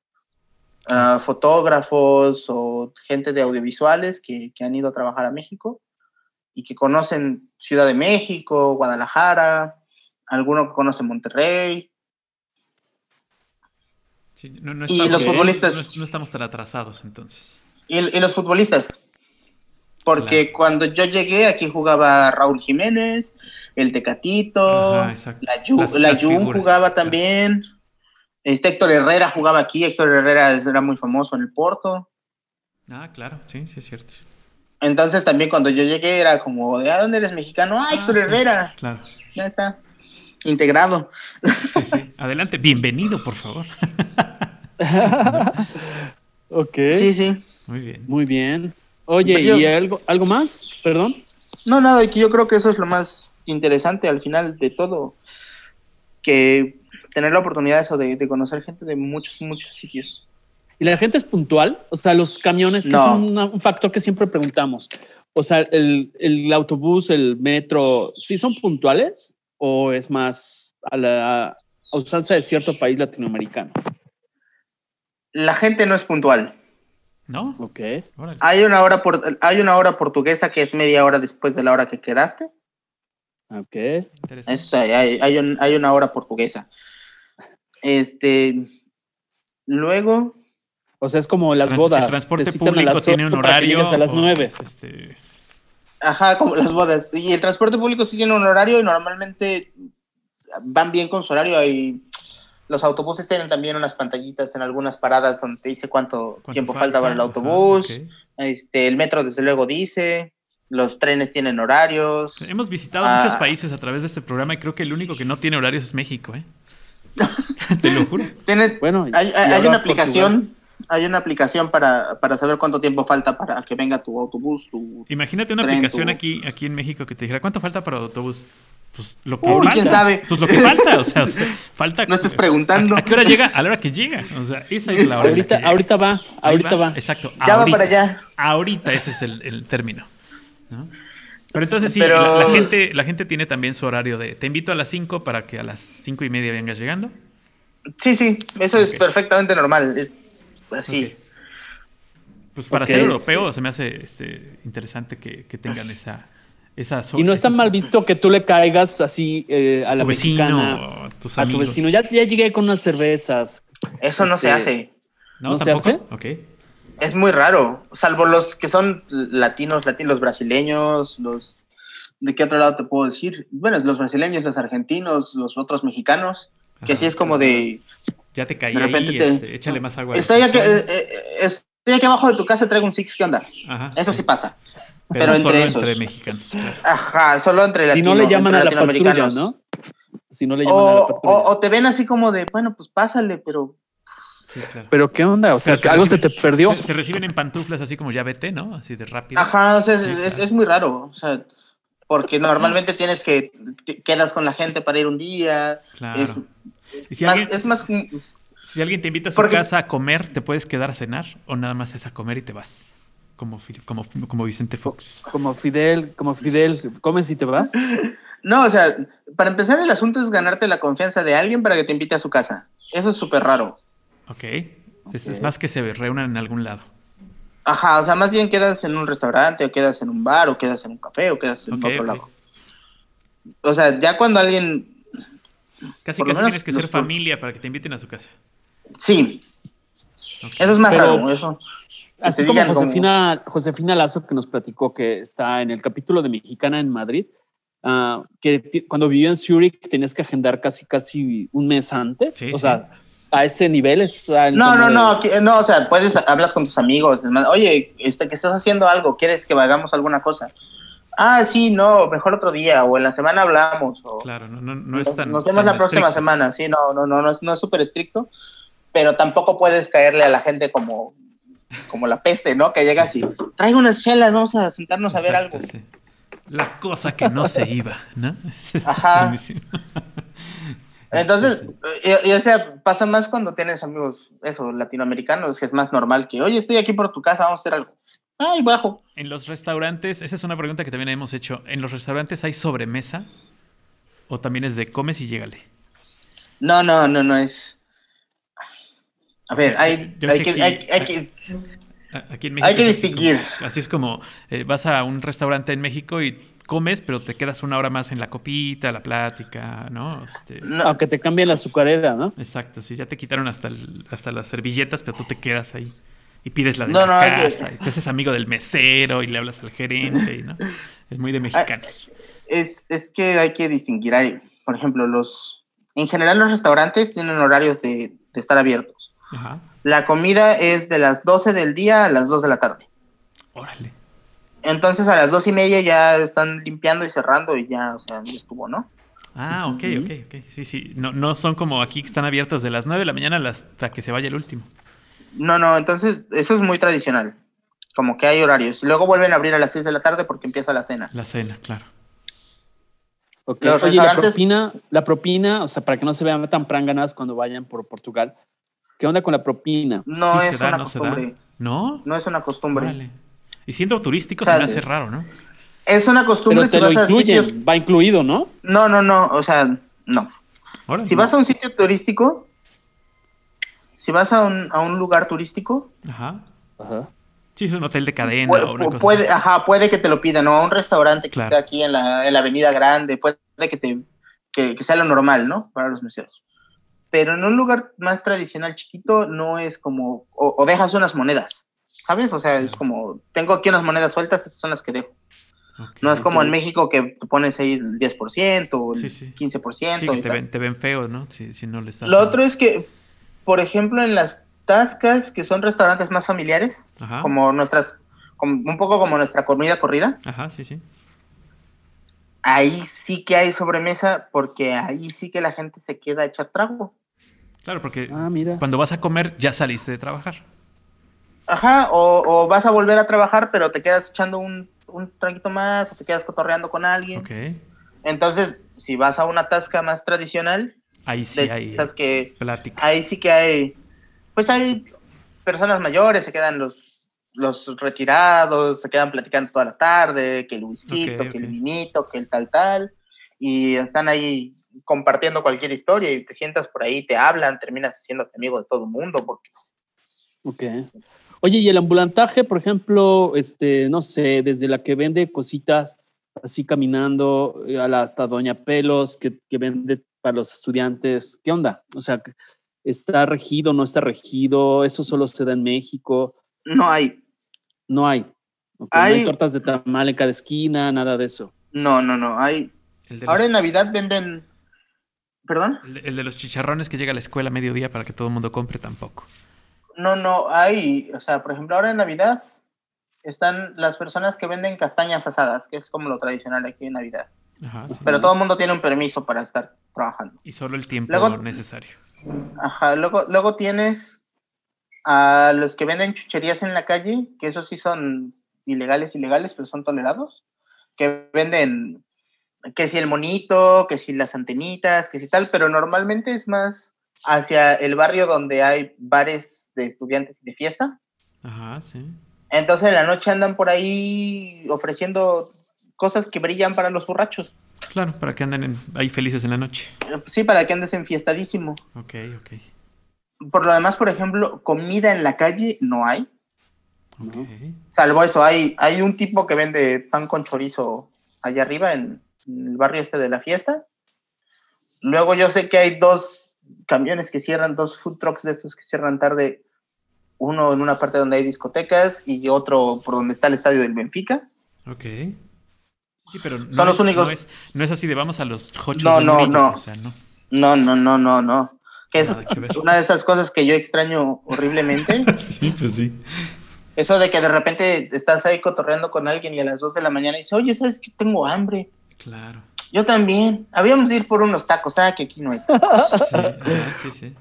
Ah, fotógrafos o gente de audiovisuales que, que han ido a trabajar a México y que conocen Ciudad de México, Guadalajara, alguno que conoce Monterrey. Sí, no, no Y los futbolistas. No, no estamos tan atrasados entonces. Y, y los futbolistas. Porque cuando yo llegué, aquí jugaba Raúl Jiménez, el Tecatito, Ajá, la, Yu- Las- la las Jun figuras, jugaba claro. también. Este Héctor Herrera jugaba aquí. Héctor Herrera era muy famoso en el Porto. Ah, claro, sí, sí es cierto. Entonces también cuando yo llegué era como, ¿de dónde eres mexicano? Ah, Héctor sí. Herrera. Claro. Ya está. Integrado. Sí, sí. Adelante, bienvenido, por favor. ok. Sí, sí. Muy bien. Muy bien. Oye, Yo- ¿y algo, algo más? Perdón. No, nada, que yo creo que eso es lo más interesante al final de todo. Que tener la oportunidad eso de, de conocer gente de muchos, muchos sitios. ¿Y la gente es puntual? O sea, los camiones, que No. una- un factor que siempre preguntamos. O sea, el, el autobús, el metro, ¿sí son puntuales? ¿O es más a la usanza de cierto país latinoamericano? La gente no es puntual. ¿No? Ok. Órale. Hay una hora por, hay una hora portuguesa que es media hora después de la hora que quedaste. Ok. Interesante. Es- hay, hay, un- hay una hora portuguesa. Este, luego, O sea, es como las Trans- bodas. El transporte a público las tiene un horario. a las nueve. este, ajá, como las bodas. Y el transporte público sí tiene un horario y normalmente van bien con su horario. Y los autobuses tienen también unas pantallitas en algunas paradas donde te dice cuánto, ¿cuánto tiempo falta para el Ajá, autobús. Este, el metro desde luego dice. Los trenes tienen horarios. Hemos visitado Ah. muchos países a través de este programa y creo que el único que no tiene horarios es México, ¿eh? Te lo juro. Tiene- Bueno, hay, una aplicación hay una aplicación para, para saber cuánto tiempo falta para que venga tu autobús. Tu, Imagínate una tren, aplicación tu- aquí, aquí en México que te dijera cuánto falta para el autobús. Pues lo que Uy, falta. quién sabe. Pues lo que falta, o sea, falta. No estés preguntando. ¿A, a qué hora llega? A la hora que llega. O sea, esa es la hora. que Ahorita, ahorita va, ahorita va. Exacto. Ya va ahorita. para allá. Ahorita ese es el, el término. ¿no? Pero entonces sí, Pero- La, la gente, la gente tiene también su horario de te invito a las 5 para que a las 5 y media vengas llegando. Sí, sí, eso es perfectamente normal. Es así. Pues para ser europeo se me hace este, interesante que, que tengan esa, esa so- Y no está esa- mal visto que tú le caigas así eh, a la tu vecino, mexicana, tus a tu vecino. Ya, ya llegué con unas cervezas. Eso no se Este, hace. ¿No, ¿no se tampoco? hace? Ok. Es muy raro. Salvo los que son latinos, latinos, los brasileños, los. ¿De qué otro lado te puedo decir? Bueno, los brasileños, los argentinos, los otros mexicanos. Que Ajá. sí es como de. Ya te caí De repente ahí, te- este, échale más agua. Estoy aquí, eh, eh, estoy aquí abajo de tu casa, traigo un Six, ¿qué onda? Ajá, Eso sí pasa. Pero, pero solo entre esos. entre mexicanos, claro. Ajá, solo entre si latinos. no le llaman a la patrulla, latinoamericanos. ¿no? Si no le llaman a la O, patrulla. o, o te ven así como de, bueno, pues pásale, pero. Sí, claro. Pero ¿qué onda? O sea, que algo se te perdió. Te, te reciben en pantuflas así como ya vete, ¿no? Así de rápido. Ajá, o sea, es, Sí, es- claro. es muy raro. O sea, porque normalmente tienes que. te quedas con la gente para ir un día. Claro. Es, Y si más, alguien, es más. si alguien te invita a su Porque- casa a comer, ¿te puedes quedar a cenar o nada más es a comer y te vas? Como, como, como Vicente Fox. Como Fidel, como Fidel, comes y te vas. No, o sea, para empezar, el asunto es ganarte la confianza de alguien para que te invite a su casa. Eso es súper raro. Ok. Es, es Ok. más que se reúnan en algún lado. Ajá, o sea, más bien quedas en un restaurante, o quedas en un bar, o quedas en un café, o quedas en Ok, otro ok. lado. O sea, ya cuando alguien. Casi casi menos tienes que ser familia para que te inviten a su casa. Sí, eso es más Pero- raro. Eso. Así como Josefina, Josefina Lazo, que nos platicó que está en el capítulo de Mexicana en Madrid, ah, que cuando vivió en Zurich tenías que agendar casi, casi un mes antes. Sí, o sí. sea, a ese nivel está No, no, de- no, no, o sea, puedes, hablas con tus amigos, oye, este, que estás haciendo algo, ¿quieres que hagamos alguna cosa? Ah, sí, no, mejor otro día, o en la semana hablamos, o Claro, no, no, no es tan. nos vemos tan la próxima semana, sí, no, no, no, no, es- no es súper estricto, pero tampoco puedes caerle a la gente como, como la peste, ¿no? Que llegas y, traigo unas chelas, vamos a sentarnos a ver algo. sí. La cosa que no se iba, ¿no? Ajá. Entonces, y, y, o sea, pasa más cuando tienes amigos, eso, latinoamericanos, que es más normal que, oye, estoy aquí por tu casa, vamos a hacer algo. Ay, bajo. En los restaurantes, esa es una pregunta que también hemos hecho. ¿En los restaurantes hay sobremesa? ¿O también es de comes y llégale? No, no, no, no es. A ver, hay, hay, que que, aquí- hay, hay que. A- Aquí en México Hay que así distinguir. como- así es como eh, vas a un restaurante en México y comes, pero te quedas una hora más en la copita, la plática, ¿no? Este, No, Aunque te cambien la azucarera, ¿no? Exacto, sí, ya te quitaron hasta, el- hasta las servilletas, pero tú te quedas ahí y pides la de No, la no, hay que- casa, y te haces amigo del mesero y le hablas al gerente, y, ¿no? Es muy de mexicanos. es, es que hay que distinguir. Hay, por ejemplo, los. En general, los restaurantes tienen horarios de, de estar abiertos. Ajá, La comida es de las 12 del día a las 2 de la tarde. órale. Entonces, a las 2 y media ya están limpiando y cerrando y ya, o sea, ya estuvo, ¿no? Ah, ok, ok, ok. Sí, sí. No, no son como aquí que están abiertos de las 9 de la mañana hasta que se vaya el último. No, no, entonces, eso es muy tradicional. Como que hay horarios. Luego vuelven a abrir a las 6 de la tarde porque empieza la cena. La cena, claro. Ok. Los Oye, la propina, la propina, o sea, para que no se vean tan pránganas cuando vayan por Portugal, ¿qué onda con la propina? No Sí es da, una no costumbre. ¿No? No es una costumbre. Órale. Y siendo turístico O sea, se me hace raro, ¿no? Es una costumbre Pero te si lo vas a sitios. va incluido, ¿no? No, no, no, o sea, no. Si vas a un sitio turístico, si vas a un, a un lugar turístico, Ajá. Ajá. Sí, es un hotel de cadena puede, o una cosa puede, ajá, puede que te lo pidan, o a un restaurante que Claro. esté aquí en la, en la avenida grande, puede que, te, que, que sea lo normal, ¿no? Para los meseros. Pero en un lugar más tradicional chiquito no es como, o, o dejas unas monedas, ¿sabes? O sea, es como, tengo aquí unas monedas sueltas, esas son las que dejo. Ok. No es como en ok. México que tú pones ahí el 10% o el Sí, sí. 15%. Sí, que te ven, te ven feo, ¿no? Si, si no le estás... Lo otro es que, por ejemplo, en las tascas, que son restaurantes más familiares, Ajá. como nuestras, como- un poco como nuestra comida corrida, Ajá, sí, sí. ahí sí que hay sobremesa, porque ahí sí que la gente se queda hecha trago. Claro, porque Ah, mira. cuando vas a comer ya saliste de trabajar. Ajá, o, o vas a volver a trabajar, pero te quedas echando un, un tranquito más, o te quedas cotorreando con alguien. Ok. Entonces, si vas a una tasca más tradicional, Ahí sí de hay esas que plática. ahí sí que hay, pues hay personas mayores, se quedan los, los retirados, se quedan platicando toda la tarde, que el whiskito, Ok, que el ok. vinito, que el tal tal, y están ahí compartiendo cualquier historia y te sientas por ahí, te hablan, terminas haciéndote amigo de todo el mundo, porque Ok. Oye, y el ambulantaje, por ejemplo, este, no sé, desde la que vende cositas así caminando eh, hasta Doña Pelos, que, que vende para los estudiantes, ¿qué onda? O sea, ¿está regido, no está regido? ¿Eso solo se da en México? no hay, No hay. No hay tortas de tamal en cada esquina, nada de eso. no, no, no, hay, ahora los, en Navidad venden, ¿perdón? el de- el de los chicharrones que llega a la escuela a mediodía para que todo el mundo compre tampoco. No, no, hay, o sea, por ejemplo, ahora en Navidad están las personas que venden castañas asadas, que es como lo tradicional aquí en Navidad. Ajá, sí. Pero todo el mundo tiene un permiso para estar trabajando. Y solo el tiempo Luego- necesario. Ajá, luego, luego tienes a los que venden chucherías en la calle, que esos sí son ilegales, ilegales, pero son tolerados, que venden que si el monito, que si las antenitas, que si tal, pero normalmente es más hacia el barrio donde hay bares de estudiantes y de fiesta. Ajá, sí. Entonces en la noche andan por ahí ofreciendo cosas que brillan para los borrachos. Claro, para que anden en- ahí felices en la noche. Sí, para que andes enfiestadísimo. Ok, ok. Por lo demás, por ejemplo, comida en la calle no hay. Ok. Salvo eso, hay, hay un tipo que vende pan con chorizo allá arriba en, en el barrio este de la fiesta. Luego yo sé que hay dos camiones que cierran, dos food trucks de estos que cierran tarde. Uno en una parte donde hay discotecas y otro por donde está el estadio del Benfica. Ok. Sí, pero no, Son los es, únicos- no, es, no es así de vamos a los hochos No, de no, no. O sea, no. No, no, no, no, no. Que es que una de esas cosas que yo extraño horriblemente. Sí, pues sí. Eso de que de repente estás ahí cotorreando con alguien y a las 2 de la mañana dice, oye, ¿sabes que tengo hambre? Claro. Yo también. Habíamos de ir por unos tacos, ah, que aquí no hay. Sí, sí, sí.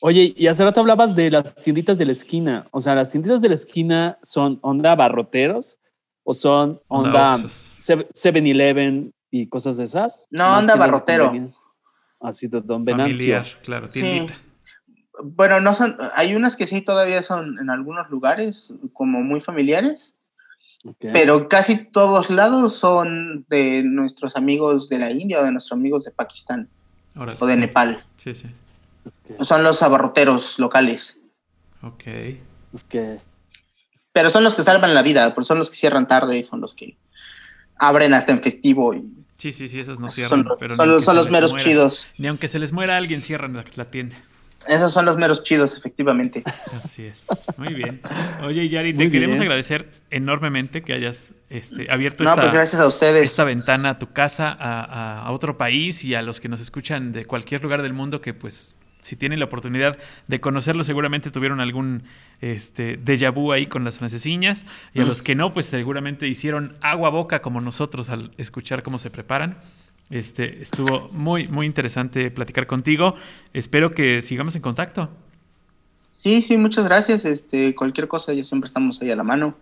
Oye, y hace rato hablabas de las tienditas de la esquina. O sea, las tienditas de la esquina son onda barroteros o son Onda Oxxos. 7-Eleven y cosas de esas. No, onda barrotero. Así de Don Venancio. Familiar, claro, Sí. tiendita. Bueno, no son, hay unas que sí todavía son en algunos lugares como muy familiares, pero casi todos lados son de nuestros amigos de la India o de nuestros amigos de Pakistán o de Nepal. Sí, sí. Son los abarroteros locales. Ok. ok. Pero son los que salvan la vida, pues son los que cierran tarde y son los que abren hasta en festivo. Y Sí, sí, sí, esos no esos cierran. son, los- pero son los, son meros muera- chidos. Ni aunque se les muera alguien, cierran la, la tienda. Esos son los meros chidos, efectivamente. Así es. Muy bien. Oye, Yari, te queremos agradecer enormemente que hayas este, abierto No, esta, pues gracias a ustedes. esta ventana a tu casa, a, a- a otro país y a los que nos escuchan de cualquier lugar del mundo que pues si tienen la oportunidad de conocerlo seguramente tuvieron algún este déjà vu ahí con las francesiñas y a Mm. los que no pues seguramente hicieron agua a boca como nosotros al escuchar cómo se preparan. Este estuvo muy muy interesante platicar contigo. Espero que sigamos en contacto. Sí, sí, muchas gracias. Este, cualquier cosa, ya siempre estamos ahí a la mano.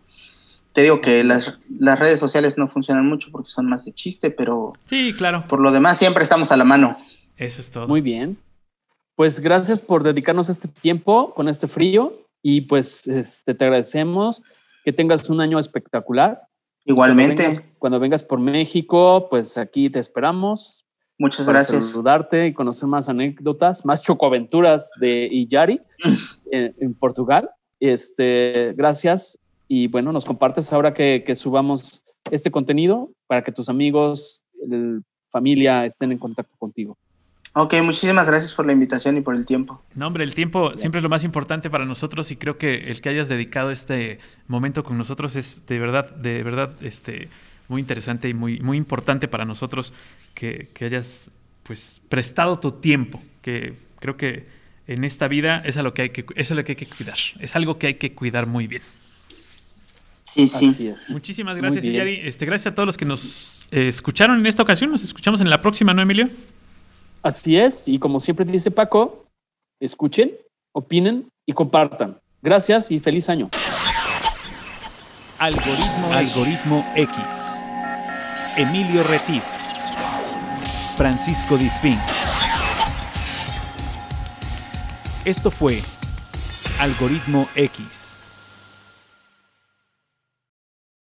Te digo que las, las redes sociales no funcionan mucho porque son más de chiste, pero Sí, claro. por lo demás siempre estamos a la mano. Eso es todo. Muy bien. Pues gracias por dedicarnos este tiempo con este frío y pues este, te agradecemos que tengas un año espectacular. Igualmente, Cuando vengas, cuando vengas por México, pues aquí te esperamos muchas para gracias. saludarte y conocer más anécdotas, más chocoaventuras de Iyari en, en Portugal. Este, gracias y bueno, nos compartes ahora que, que subamos este contenido para que tus amigos, el- familia estén en contacto contigo. Ok, muchísimas gracias por la invitación y por el tiempo. No, hombre, el tiempo siempre es lo más importante para nosotros y creo que el que hayas dedicado este momento con nosotros es de verdad, de verdad, este, muy interesante y muy, muy importante para nosotros que, que hayas pues prestado tu tiempo, que creo que en esta vida es a lo que hay que, es a lo que hay que cuidar, es algo que hay que cuidar muy bien. Sí, sí. Muchísimas gracias. Yari. Este, gracias a todos los que nos eh, escucharon en esta ocasión. Nos escuchamos en la próxima, ¿no, Emilio? Así es, y como siempre dice Paco, escuchen, opinen y compartan. Gracias y feliz año. Algoritmo, X. Emilio Retif. Francisco Disfín. Esto fue Algoritmo X.